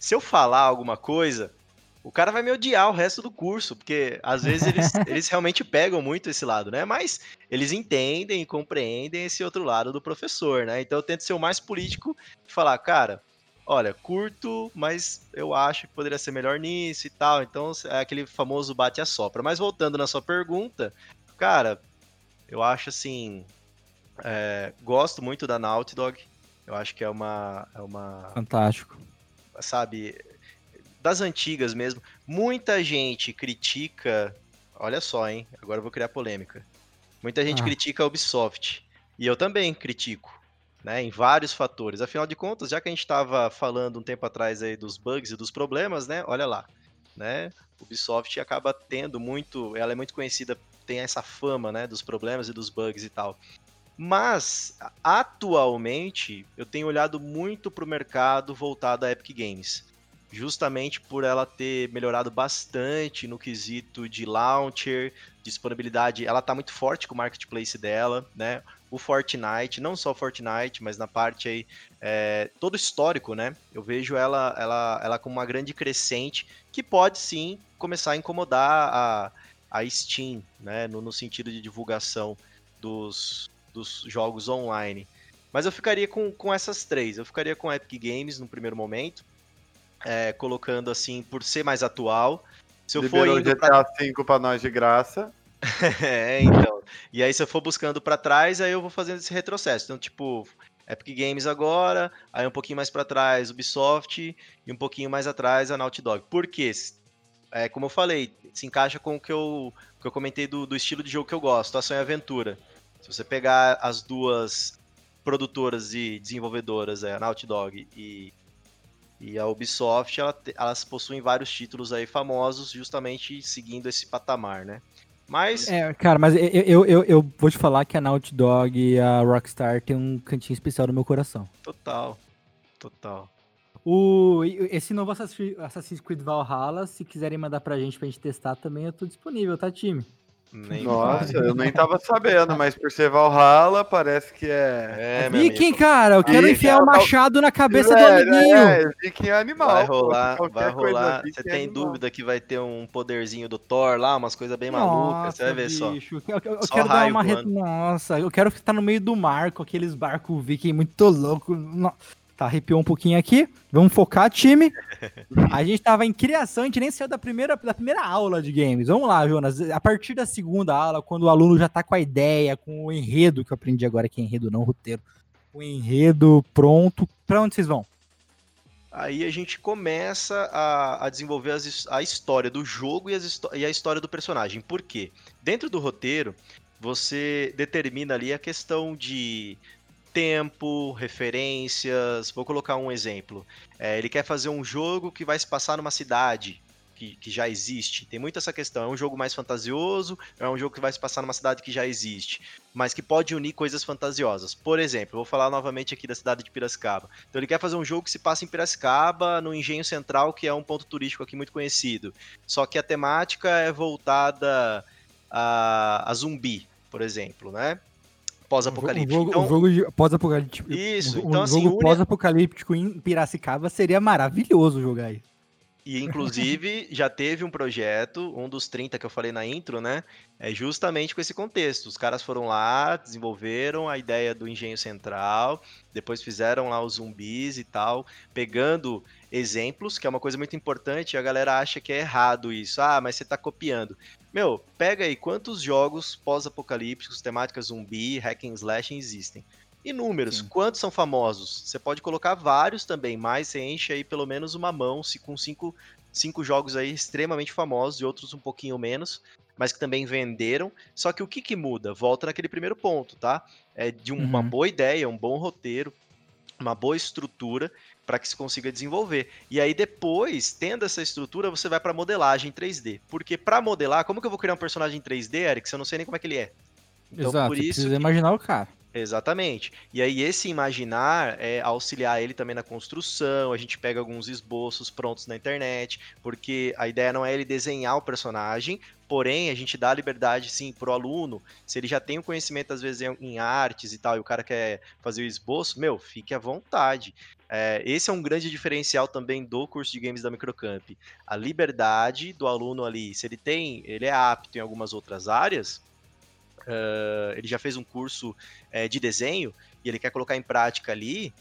Se eu falar alguma coisa, o cara vai me odiar o resto do curso, porque às vezes eles, eles realmente pegam muito esse lado, né? Mas eles entendem e compreendem esse outro lado do professor, né? Então eu tento ser o mais político e falar, cara, olha, curto, mas eu acho que poderia ser melhor nisso e tal. Então é aquele famoso bate a sopra. Mas voltando na sua pergunta, cara, eu acho assim, é, gosto muito da Naughty Dog. Eu acho que é uma, é uma Fantástico. sabe, das antigas mesmo. Muita gente critica, olha só, hein? Agora eu vou criar polêmica. Muita gente Ah. critica a Ubisoft. E eu também critico, né? Em vários fatores. Afinal de contas, já que a gente estava falando um tempo atrás aí dos bugs e dos problemas, né? Olha lá, né? Ubisoft acaba tendo muito, ela é muito conhecida, tem essa fama, né, dos problemas e dos bugs e tal. Mas atualmente eu tenho olhado muito para o mercado voltado à Epic Games, justamente por ela ter melhorado bastante no quesito de launcher, disponibilidade. Ela tá muito forte com o marketplace dela, né? O Fortnite, não só o Fortnite, mas na parte aí é, todo histórico, né? Eu vejo ela, ela, ela como uma grande crescente que pode sim começar a incomodar a, a Steam, né? No, no sentido de divulgação dos, dos jogos online. Mas eu ficaria com, com essas três. Eu ficaria com Epic Games no primeiro momento, é, colocando assim por ser mais atual. Se eu for Liberou indo pra... GTA V pra nós de graça. é, então. E aí se eu for buscando pra trás, aí eu vou fazendo esse retrocesso. Então, tipo, Epic Games agora, aí um pouquinho mais pra trás Ubisoft e um pouquinho mais atrás a Naughty Dog. Por quê? É, como eu falei, se encaixa com o que eu, que eu comentei do, do estilo de jogo que eu gosto, ação e aventura. Se você pegar as duas produtoras e desenvolvedoras, é, a Naughty Dog e, e a Ubisoft, ela elas possuem vários títulos aí famosos, justamente seguindo esse patamar, né? Mas É, cara, mas eu, eu, eu, eu vou te falar que a Naughty Dog e a Rockstar tem um cantinho especial no meu coração. total, total. O, esse novo Assassin's Assassin's Creed Valhalla, se quiserem mandar pra gente pra gente testar também, eu tô disponível, tá, time? Nem Nossa, eu nem tava sabendo, mas por ser Valhalla, parece que é. É, Viking, amigo, cara, eu quero Viking enfiar é o o- machado na cabeça do É, amiguinho. É, Viking é animal. vai rolar, vai rolar. Você é tem animal. dúvida que vai ter um poderzinho do Thor lá, umas coisas bem malucas, você vai ver só. bicho, Eu, eu- eu Só quero dar uma. re-. Nossa, eu quero estar no meio do mar com aqueles barcos viking muito louco. No- Tá, arrepiou um pouquinho aqui. Vamos focar, time. A gente tava em criação, a gente nem saiu da primeira, da primeira aula de games. Vamos lá, Jonas. A partir da segunda aula, quando o aluno já tá com a ideia, com o enredo, que eu aprendi agora que é enredo, não roteiro. O enredo pronto. Pra onde vocês vão? Aí a gente começa a, a desenvolver as a história do jogo e, e a história do personagem. Por quê? Dentro do roteiro, você determina ali a questão de tempo, referências. Vou colocar um exemplo. É, ele quer fazer um jogo que vai se passar numa cidade que, que já existe. Tem muito essa questão. É um jogo mais fantasioso, é um jogo que vai se passar numa cidade que já existe, mas que pode unir coisas fantasiosas. Por exemplo, vou falar novamente aqui da cidade de Piracicaba. Então ele quer fazer um jogo que se passa em Piracicaba, no Engenho Central, que é um ponto turístico aqui muito conhecido. Só que a temática é voltada a, a zumbi, por exemplo, né? Pós-apocalíptico. Um jogo, Então, um jogo pós-apocalíptico. Isso, um, então, um assim, jogo une- pós-apocalíptico em Piracicaba seria maravilhoso jogar aí. E, inclusive, já teve um projeto, um dos 30 que eu falei na intro, né? É justamente com esse contexto. Os caras foram lá, desenvolveram a ideia do engenho central, depois fizeram lá os zumbis e tal, pegando exemplos, que é uma coisa muito importante, a galera acha que é errado isso. Ah, mas você tá copiando. Meu, pega aí quantos jogos pós-apocalípticos, temática zumbi, hack and slash existem. Inúmeros. Sim. Quantos são famosos? Você pode colocar vários também, mas você enche aí pelo menos uma mão se com cinco, cinco jogos aí extremamente famosos e outros um pouquinho menos, mas que também venderam. Só que o que, que muda? Volta naquele primeiro ponto, tá? É de uma uhum. boa ideia, um bom roteiro, uma boa estrutura para que se consiga desenvolver. E aí depois, tendo essa estrutura, você vai para modelagem 3D. Porque para modelar, como que eu vou criar um personagem em 3D, Eric, se eu não sei nem como é que ele é? Então, Exato, por isso precisa que... imaginar o cara. Exatamente. E aí esse imaginar é auxiliar ele também na construção, a gente pega alguns esboços prontos na internet, porque a ideia não é ele desenhar o personagem, porém a gente dá liberdade sim pro aluno, se ele já tem o conhecimento às vezes em artes e tal, e o cara quer fazer o esboço, meu, fique à vontade. É, esse é um grande diferencial também do curso de games da Microcamp. A liberdade do aluno ali, se ele tem, ele é apto em algumas outras áreas, uh, ele já fez um curso uh, de desenho e ele quer colocar em prática ali,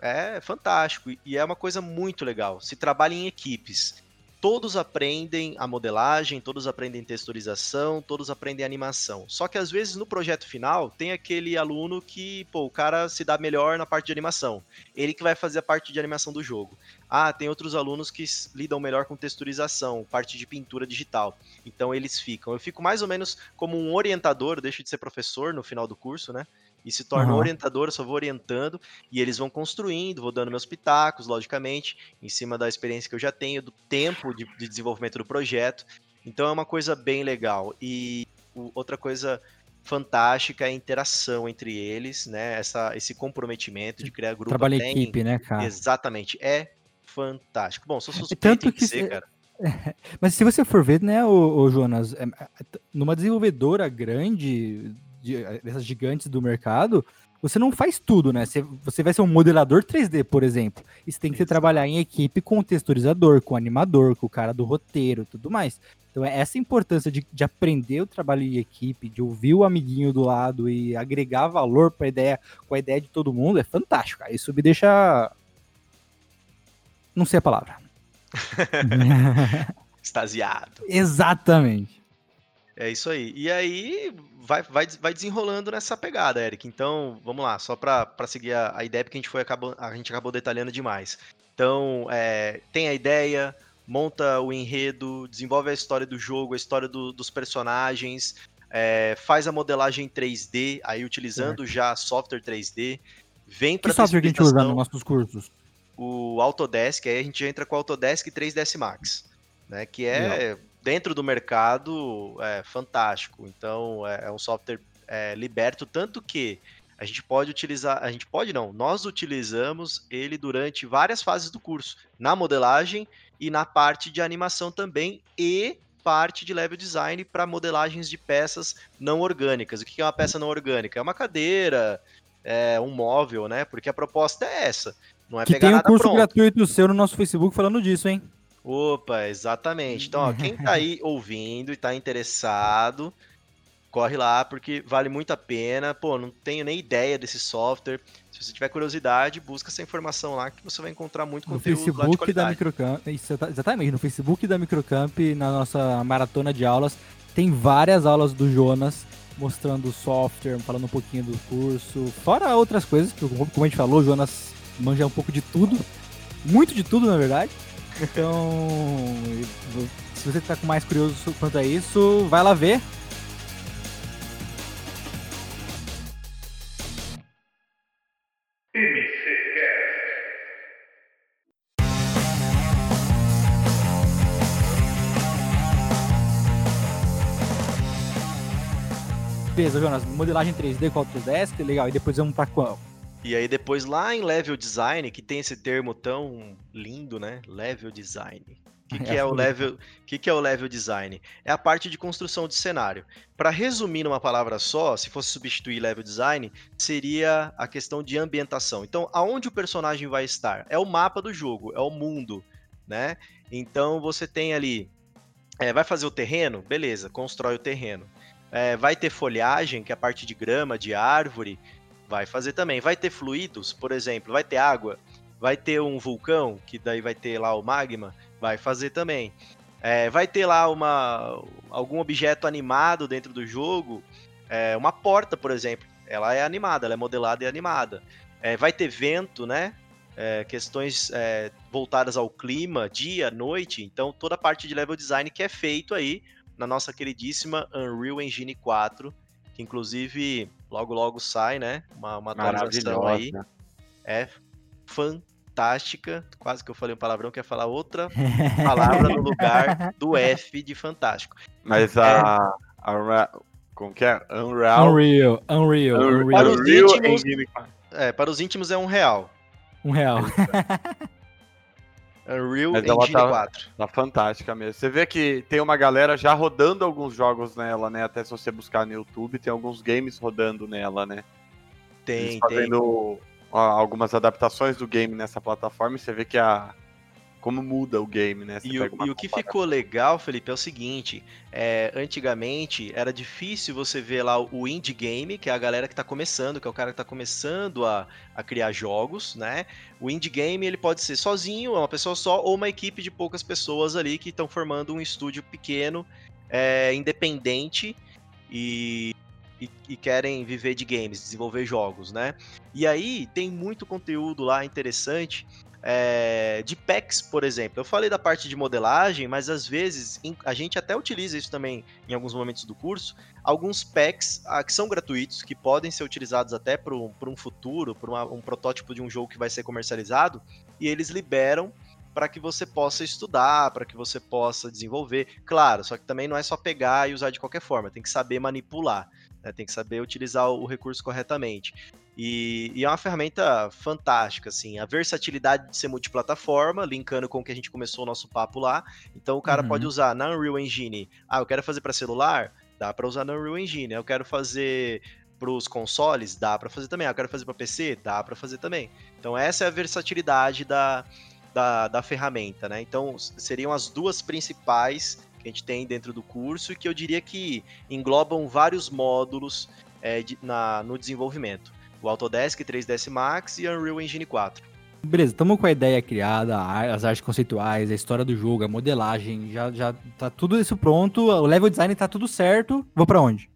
é fantástico e é uma coisa muito legal. Se trabalha em equipes, todos aprendem a modelagem, todos aprendem texturização, todos aprendem animação. Só que às vezes no projeto final tem aquele aluno que, pô, o cara se dá melhor na parte de animação. Ele que vai fazer a parte de animação do jogo. Ah, tem outros alunos que lidam melhor com texturização, parte de pintura digital. Então eles ficam. Eu fico mais ou menos como um orientador, deixo de ser professor no final do curso, né? E se torna uhum. orientador, eu só vou orientando e eles vão construindo, vou dando meus pitacos, logicamente, em cima da experiência que eu já tenho, do tempo de, de desenvolvimento do projeto. Então é uma coisa bem legal. E outra coisa fantástica é a interação entre eles, né? Essa, esse comprometimento de criar grupo. Trabalho em equipe, né, cara? Exatamente. É fantástico. Bom, sou suspeito Tanto que, ser, cara. Mas se você for ver, né, o, Jonas, é, é, numa desenvolvedora grande dessas gigantes do mercado, você não faz tudo, né? Você, você vai ser um modelador 3D, por exemplo. E você tem que trabalhar em equipe com o texturizador, com o animador, com o cara do roteiro, tudo mais. Então, é essa importância de, de aprender o trabalho em equipe, de ouvir o amiguinho do lado e agregar valor para a ideia, com a ideia de todo mundo, é fantástico. Cara. Isso me deixa. Não sei a palavra. Extasiado. Exatamente. É isso aí. E aí vai, vai, vai desenrolando nessa pegada, Eric. Então, vamos lá, só para seguir a, a, ideia, porque a gente, foi, acabou, a gente acabou detalhando demais. Então, é, tem a ideia, monta o enredo, desenvolve a história do jogo, a história do, dos personagens, é, faz a modelagem 3D, aí utilizando já software 3D, vem para Que software que a gente usa nos nossos cursos? O Autodesk, aí a gente entra com o Autodesk 3ds Max, né, que é dentro do mercado é fantástico. Então é, é um software é, liberto, tanto que a gente pode utilizar, a gente pode não, nós utilizamos ele durante várias fases do curso, na modelagem e na parte de animação também e parte de level design para modelagens de peças não orgânicas. O que é uma peça não orgânica? É uma cadeira, é um móvel, né? Porque a proposta é essa. Não é que pegar tem um curso pronto. gratuito seu no nosso Facebook falando disso, hein? Opa, exatamente. Então, ó, quem tá aí ouvindo e tá interessado, corre lá, porque vale muito a pena. Pô, não tenho nem ideia desse software. Se você tiver curiosidade, busca essa informação lá que você vai encontrar muito no conteúdo Facebook da Microcamp, exatamente, no Facebook da Microcamp, na nossa maratona de aulas, tem várias aulas do Jonas mostrando o software, falando um pouquinho do curso, fora outras coisas, que como a gente falou, o Jonas manja um pouco de tudo, muito de tudo, na verdade. Então, se você com mais curioso quanto a isso, vai lá ver. Beleza, Jonas, modelagem 3D com Autodesk, legal. E depois vamos para qual? E aí depois lá em level design, que tem esse termo tão lindo, né? Level design. O que, que, é o level, que, que é o level design? É a parte de construção de cenário. Para resumir numa palavra só, se fosse substituir level design, seria a questão de ambientação. Então, aonde o personagem vai estar? É o mapa do jogo, é o mundo. né? Então você tem ali, é, vai fazer o terreno, beleza, constrói o terreno. É, vai ter folhagem, que é a parte de grama, de árvore, vai fazer também. Vai ter fluidos, por exemplo, vai ter água, vai ter um vulcão, que daí vai ter lá o magma, vai fazer também. É, vai ter lá uma, algum objeto animado dentro do jogo, é, uma porta, por exemplo. Ela é animada, ela é modelada e animada. É, vai ter vento, né? É, questões é, voltadas ao clima, dia, noite. Então, toda a parte de level design que é feito aí na nossa queridíssima Unreal Engine 4, que inclusive logo logo sai, né? Uma, uma atualização aí. É fantástica. Quase que eu falei um palavrão, que ia falar outra palavra no lugar do F de fantástico. Mas a, é... a, como que é? Unreal. Unreal. Unreal. Unreal. Para, os íntimos, é, para os íntimos é um real. Um real. Unreal Mas Engine tá, 4. Tá fantástica mesmo. Você vê que tem uma galera já rodando alguns jogos nela, né? Até se você buscar no YouTube, tem alguns games rodando nela, né? Tem, Eles fazendo tem. algumas adaptações do game nessa plataforma e você vê que a, como muda o game, né? E o, e o, que ficou legal, Felipe, é o seguinte: é, antigamente era difícil você ver lá o indie game, que é a galera que está começando, que é o cara que está começando a, a criar jogos, né? O indie game ele pode ser sozinho, é uma pessoa só, ou uma equipe de poucas pessoas ali que estão formando um estúdio pequeno, é, independente e e, e, querem viver de games, desenvolver jogos, né? E aí tem muito conteúdo lá interessante é, de packs, por exemplo. Eu falei da parte de modelagem, mas às vezes a gente até utiliza isso também em alguns momentos do curso. Alguns packs ah, que são gratuitos, que podem ser utilizados até para um futuro, para um protótipo de um jogo que vai ser comercializado, e eles liberam para que você possa estudar, para que você possa desenvolver. Claro, só que também não é só pegar e usar de qualquer forma, tem que saber manipular. Né, tem que saber utilizar o recurso corretamente. E, e, é uma ferramenta fantástica, assim, a versatilidade de ser multiplataforma, linkando com o que a gente começou o nosso papo lá. Então o cara uhum. pode usar na Unreal Engine. Ah, eu quero fazer para celular? Dá para usar na Unreal Engine. Eu quero fazer para os consoles? Dá para fazer também. Ah, eu quero fazer para PC? Dá para fazer também. Então essa é a versatilidade da, da, da ferramenta, né? Então seriam as duas principais que a gente tem dentro do curso e que eu diria que englobam vários módulos é, de, na, no desenvolvimento o Autodesk 3ds Max e Unreal Engine 4. Beleza, estamos com a ideia criada, as artes conceituais, a história do jogo, a modelagem, já, já tá tudo isso pronto, o level design tá tudo certo. Vou para onde?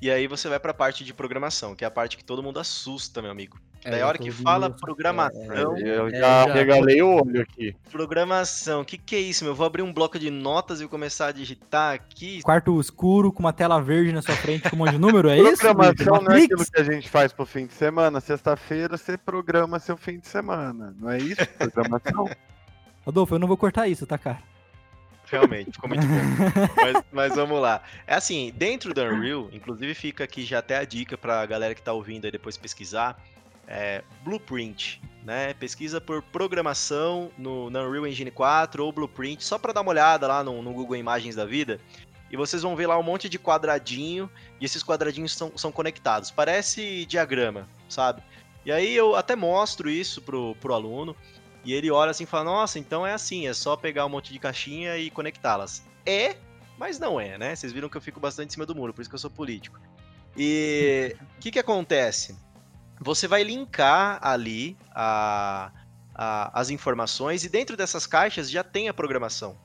E aí você vai para a parte de programação, que é a parte que todo mundo assusta, meu amigo. É, Daí a hora que fala programação. É, eu já é, regalei o olho aqui. Programação, o que, que é isso, meu? Eu vou abrir um bloco de notas e começar a digitar aqui. Quarto escuro com uma tela verde na sua frente com um monte de número, é isso? Programação não é aquilo que a gente faz pro fim de semana. Sexta-feira você programa seu fim de semana. Não é isso? Programação. Adolfo, eu não vou cortar isso, tá, cara? Realmente, ficou muito bom. mas, mas, vamos lá. É assim, dentro do Unreal, inclusive fica aqui já até a dica pra galera que tá ouvindo aí depois pesquisar é, Blueprint, né? Pesquisa por programação no, no Unreal Engine 4 ou Blueprint, só para dar uma olhada lá no, no, Google Imagens da vida. E vocês vão ver lá um monte de quadradinho, e esses quadradinhos são, são conectados. Parece diagrama, sabe? E aí eu até mostro isso pro, pro aluno, e ele olha assim e fala, nossa, então é assim, é só pegar um monte de caixinha e conectá-las. É, mas não é, né? Vocês viram que eu fico bastante em cima do muro, por isso que eu sou político. E o que que acontece? Você vai linkar ali a, a, as informações e dentro dessas caixas já tem a programação.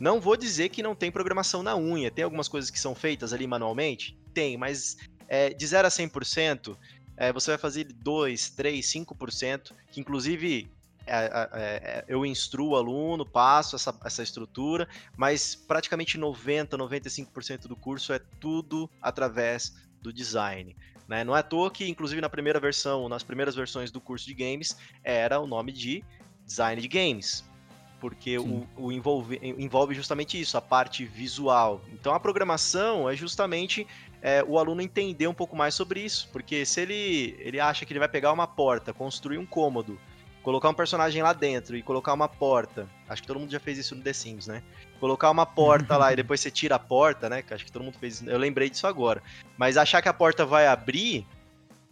Não vou dizer que não tem programação na unha, tem algumas coisas que são feitas ali manualmente? Tem, mas é, de 0 a 100%, é, você vai fazer 2, 3, 5%, que inclusive é, é, é, eu instruo o aluno, passo essa, essa estrutura, mas praticamente 90, 95% do curso é tudo através do design. Né? Não é à toa que, inclusive, na primeira versão, nas primeiras versões do curso de games, era o nome de design de games. Porque o, o envolve, envolve justamente isso, a parte visual. Então a programação é justamente é, o aluno entender um pouco mais sobre isso. Porque se ele, ele acha que ele vai pegar uma porta, construir um cômodo, colocar um personagem lá dentro e colocar uma porta. Acho que todo mundo já fez isso no The Sims, né? Colocar uma porta lá e depois você tira a porta, né? Que acho que todo mundo fez. Eu lembrei disso agora. Mas achar que a porta vai abrir,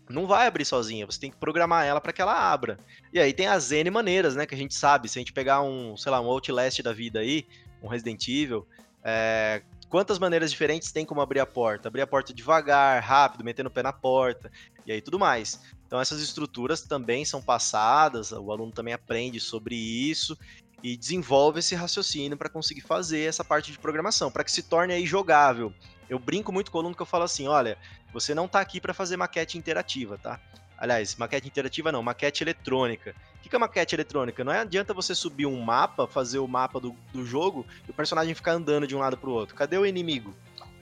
não vai abrir sozinha, você tem que programar ela para que ela abra. E aí tem as N maneiras, né, que a gente sabe, se a gente pegar um, sei lá, um Outlast da vida aí, um Resident Evil, é, quantas maneiras diferentes tem como abrir a porta? Abrir a porta devagar, rápido, metendo o pé na porta, e aí tudo mais. Então essas estruturas também são passadas, o aluno também aprende sobre isso e desenvolve esse raciocínio para conseguir fazer essa parte de programação, para que se torne aí jogável. Eu brinco muito com o aluno que eu falo assim, olha, você não está aqui para fazer maquete interativa, tá? Aliás, maquete interativa não, maquete eletrônica. O que é maquete eletrônica? Não adianta você subir um mapa, fazer o mapa do, do jogo e o personagem ficar andando de um lado para o outro. Cadê o inimigo?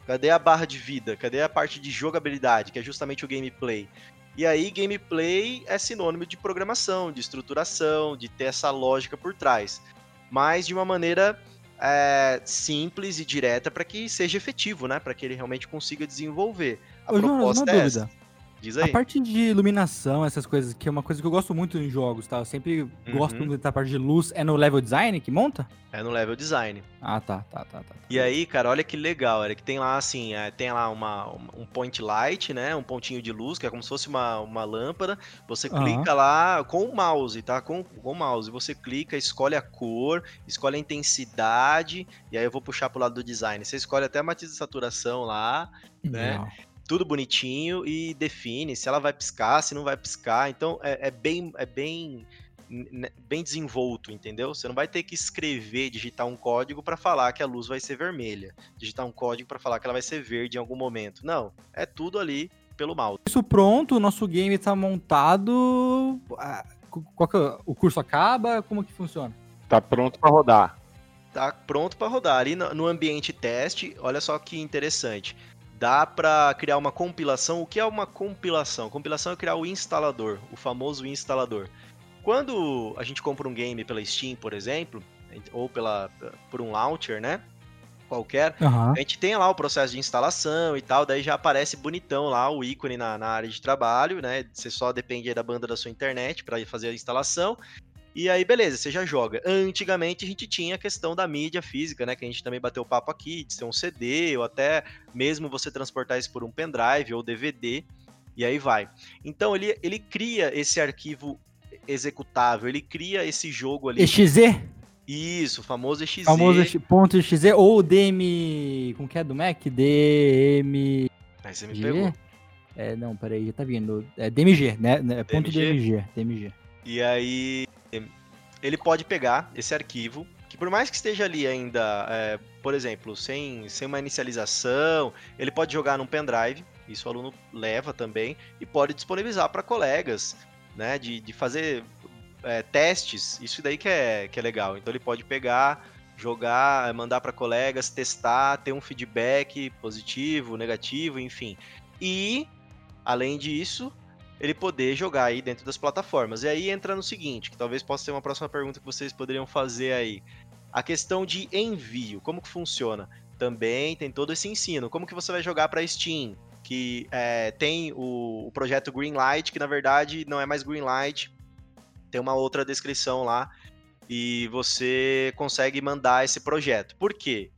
Cadê a barra de vida? Cadê a parte de jogabilidade, que é justamente o gameplay? E aí, gameplay é sinônimo de programação, de estruturação, de ter essa lógica por trás. Mas de uma maneira é, simples e direta para que seja efetivo, né? Para que ele realmente consiga desenvolver. A Ô, proposta Jonas, uma é dúvida. essa. Diz aí. A parte de iluminação, essas coisas, que é uma coisa que eu gosto muito em jogos, tá? Eu sempre gosto Uhum. muito da parte de luz. É no level design que monta? É no level design. Ah, tá, tá, tá, tá. E aí, cara, olha que legal, era que tem lá assim, é, tem lá uma, um point light, né? Um pontinho de luz, que é como se fosse uma, uma lâmpada. Você Aham. clica lá com o mouse, tá? Com, com o mouse. Você clica, escolhe a cor, escolhe a intensidade, e aí eu vou puxar pro lado do design. Você escolhe até a matiz de saturação lá, né? Legal. Tudo bonitinho e define se ela vai piscar, se não vai piscar. Então é, é bem, é bem, bem desenvolto, entendeu? Você não vai ter que escrever, digitar um código para falar que a luz vai ser vermelha, digitar um código para falar que ela vai ser verde em algum momento. Não, é tudo ali pelo mouse. Isso pronto, o nosso game tá montado. qu- Qual que é? O curso acaba? Como que funciona? Tá pronto pra rodar. Tá pronto para rodar ali no ambiente teste. Olha só que interessante. Dá para criar uma compilação. O que é uma compilação? Compilação é criar o instalador, o famoso instalador. Quando a gente compra um game pela Steam, por exemplo, ou pela por um launcher, né? Qualquer, Aham. a gente tem lá o processo de instalação e tal, daí já aparece bonitão lá o ícone na, na área de trabalho, né? Você só depende da banda da sua internet para fazer a instalação. E aí, beleza, você já joga. Antigamente a gente tinha a questão da mídia física, né? Que a gente também bateu papo aqui, de ser um CD, ou até mesmo você transportar isso por um pendrive ou DVD, e aí vai. Então ele, ele cria esse arquivo executável, ele cria esse jogo ali. EXE? Isso, o famoso EXE. Famoso ponto .exe ou DM. Como que é do Mac? DM. Aí você me G? pegou. É, não, peraí, já tá vindo. É DMG, né? né? Ponto DMG? DMG. DMG. E aí ele pode pegar esse arquivo, que por mais que esteja ali ainda, é, por exemplo, sem, sem uma inicialização, ele pode jogar num pendrive, isso o aluno leva também, e pode disponibilizar para colegas, né? De, de fazer é, testes, isso daí que é, que é legal. Então ele pode pegar, jogar, mandar para colegas, testar, ter um feedback positivo, negativo, enfim. E, além disso, ele poder jogar aí dentro das plataformas. E aí entra no seguinte, que talvez possa ser uma próxima pergunta que vocês poderiam fazer aí. A questão de envio, como que funciona? Também tem todo esse ensino. Como que você vai jogar para Steam? Que é, tem o, o projeto Greenlight, que na verdade não é mais Greenlight, tem uma outra descrição lá e você consegue mandar esse projeto. Por quê?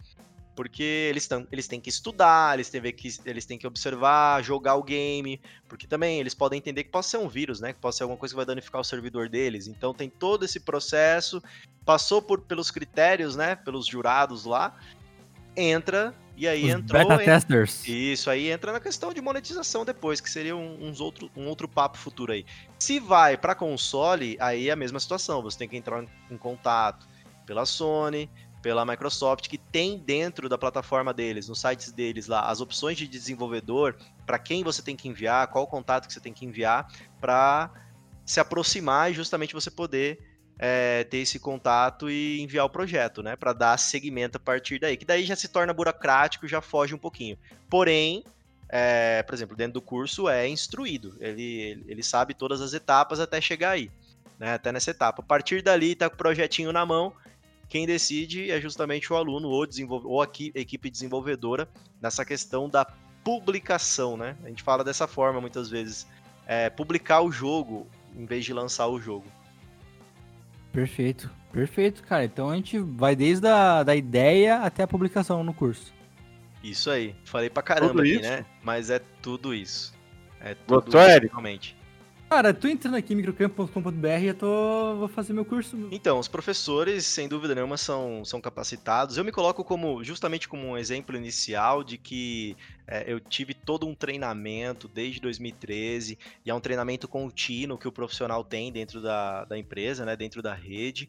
Porque eles, tão, eles têm que estudar, eles têm, que, eles têm que observar, jogar o game, porque também eles podem entender que pode ser um vírus, né? Que pode ser alguma coisa que vai danificar o servidor deles. Então tem todo esse processo, passou por, pelos critérios, né? Pelos jurados lá, entra e aí Os entrou. beta entra- testers. isso aí entra na questão de monetização depois, que seria um, uns outro, um outro papo futuro aí. Se vai para console, aí é a mesma situação. Você tem que entrar em contato pela Sony, pela Microsoft, que tem dentro da plataforma deles, nos sites deles lá, as opções de desenvolvedor, para quem você tem que enviar, qual contato que você tem que enviar, para se aproximar e justamente você poder é, ter esse contato e enviar o projeto, né? Para dar seguimento a partir daí. Que daí já se torna burocrático, já foge um pouquinho. Porém, é, por exemplo, dentro do curso é instruído. Ele, ele sabe todas as etapas até chegar aí, né? Até nessa etapa. A partir dali, tá com o projetinho na mão. Quem decide é justamente o aluno ou, desenvolve, ou a equi- equipe desenvolvedora nessa questão da publicação, né? A gente fala dessa forma muitas vezes. É, publicar o jogo em vez de lançar o jogo. Perfeito, perfeito, cara. Então a gente vai desde a da ideia até a publicação no curso. Isso aí. Falei pra caramba Tudo aqui, isso? né? Mas é tudo isso. É tudo Gostou, Eric? realmente. Cara, tô entrando aqui microcampo.com.br eu tô. vou fazer meu curso. Então, os professores, sem dúvida nenhuma, são, são capacitados. Eu me coloco como justamente como um exemplo inicial de que é, eu tive todo um treinamento desde 2013, e é um treinamento contínuo que o profissional tem dentro da, da empresa, né, dentro da rede.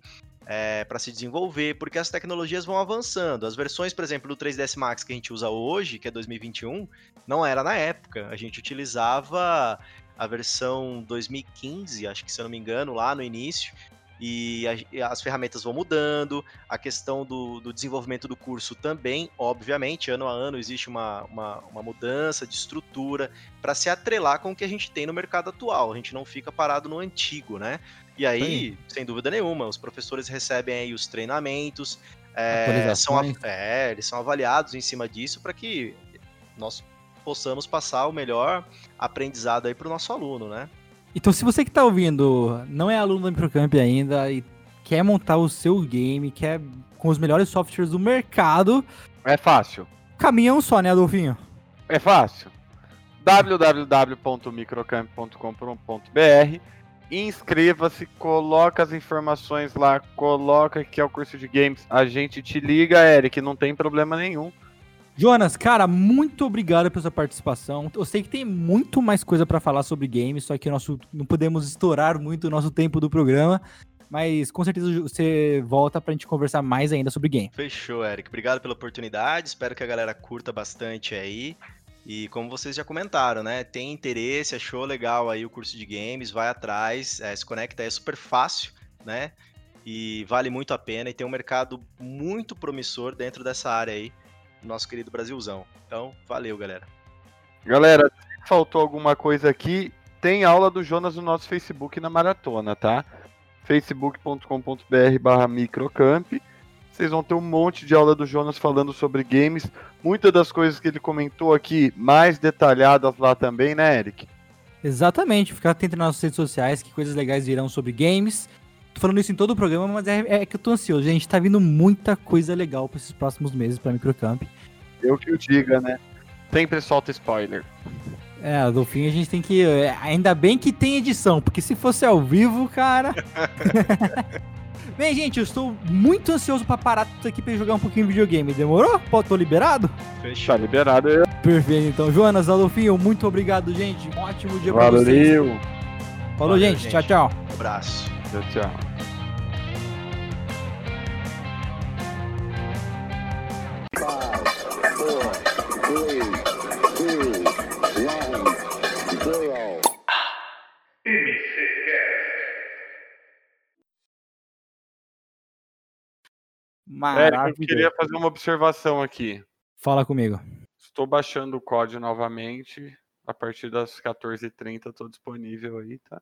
É, para se desenvolver, porque as tecnologias vão avançando. As versões, por exemplo, do 3ds Max que a gente usa hoje, que é 2021, não era na época. A gente utilizava a versão 2015, acho que se eu não me engano, lá no início. E, a, e as ferramentas vão mudando, a questão do, do, desenvolvimento do curso também, obviamente, ano a ano existe uma, uma, uma mudança de estrutura para se atrelar com o que a gente tem no mercado atual. A gente não fica parado no antigo, né? E aí, Sim. sem dúvida nenhuma, os professores recebem aí os treinamentos, é, são, é, eles são avaliados em cima disso para que nós possamos passar o melhor aprendizado aí para o nosso aluno, né? Então, se você que está ouvindo não é aluno da Microcamp ainda e quer montar o seu game, quer com os melhores softwares do mercado, é fácil. Caminhão só, né, Adolfinho? É fácil. www.microcamp.com.br Inscreva-se, coloca as informações lá, coloca que é o curso de games. A gente te liga, Eric, não tem problema nenhum. Jonas, cara, muito obrigado pela sua participação. Eu sei que tem muito mais coisa para falar sobre games, só que nosso, não podemos estourar muito o nosso tempo do programa. Mas com certeza você volta pra gente conversar mais ainda sobre game. Fechou, Eric. Obrigado pela oportunidade. Espero que a galera curta bastante aí. E como vocês já comentaram, né? Tem interesse, achou legal aí o curso de games, vai atrás, é, se conecta, é super fácil, né? E vale muito a pena e tem um mercado muito promissor dentro dessa área aí nosso querido Brasilzão. Então, valeu, galera. Galera, se faltou alguma coisa aqui, tem aula do Jonas no nosso Facebook na maratona, tá? facebook.com.br barra microcamp. Vocês vão ter um monte de aula do Jonas falando sobre games. Muitas das coisas que ele comentou aqui, mais detalhadas lá também, né, Eric? Exatamente, ficar atento nas nossas redes sociais, que coisas legais virão sobre games. Tô falando isso em todo o programa, mas é, é que eu tô ansioso. Gente, tá vindo muita coisa legal pra esses próximos meses pra Microcamp. Eu que o diga, né? Sempre solta spoiler. É, do fim a gente tem que. É, ainda bem que tem edição, porque se fosse ao vivo, cara. Bem, gente, eu estou muito ansioso pra parar tudo aqui pra jogar um pouquinho de videogame. Demorou? Pô, tô liberado? Fechou. Tá liberado aí. Perfeito, então. Jonas, Adolfinho, muito obrigado, gente. Um ótimo dia Valeu. pra vocês. Valeu. Falou, gente. gente. Tchau, tchau. Um abraço. Tchau, tchau. Maravilha. eu queria fazer uma observação aqui. Fala comigo. Estou baixando o código novamente. A partir das 14h30 estou disponível aí, tá?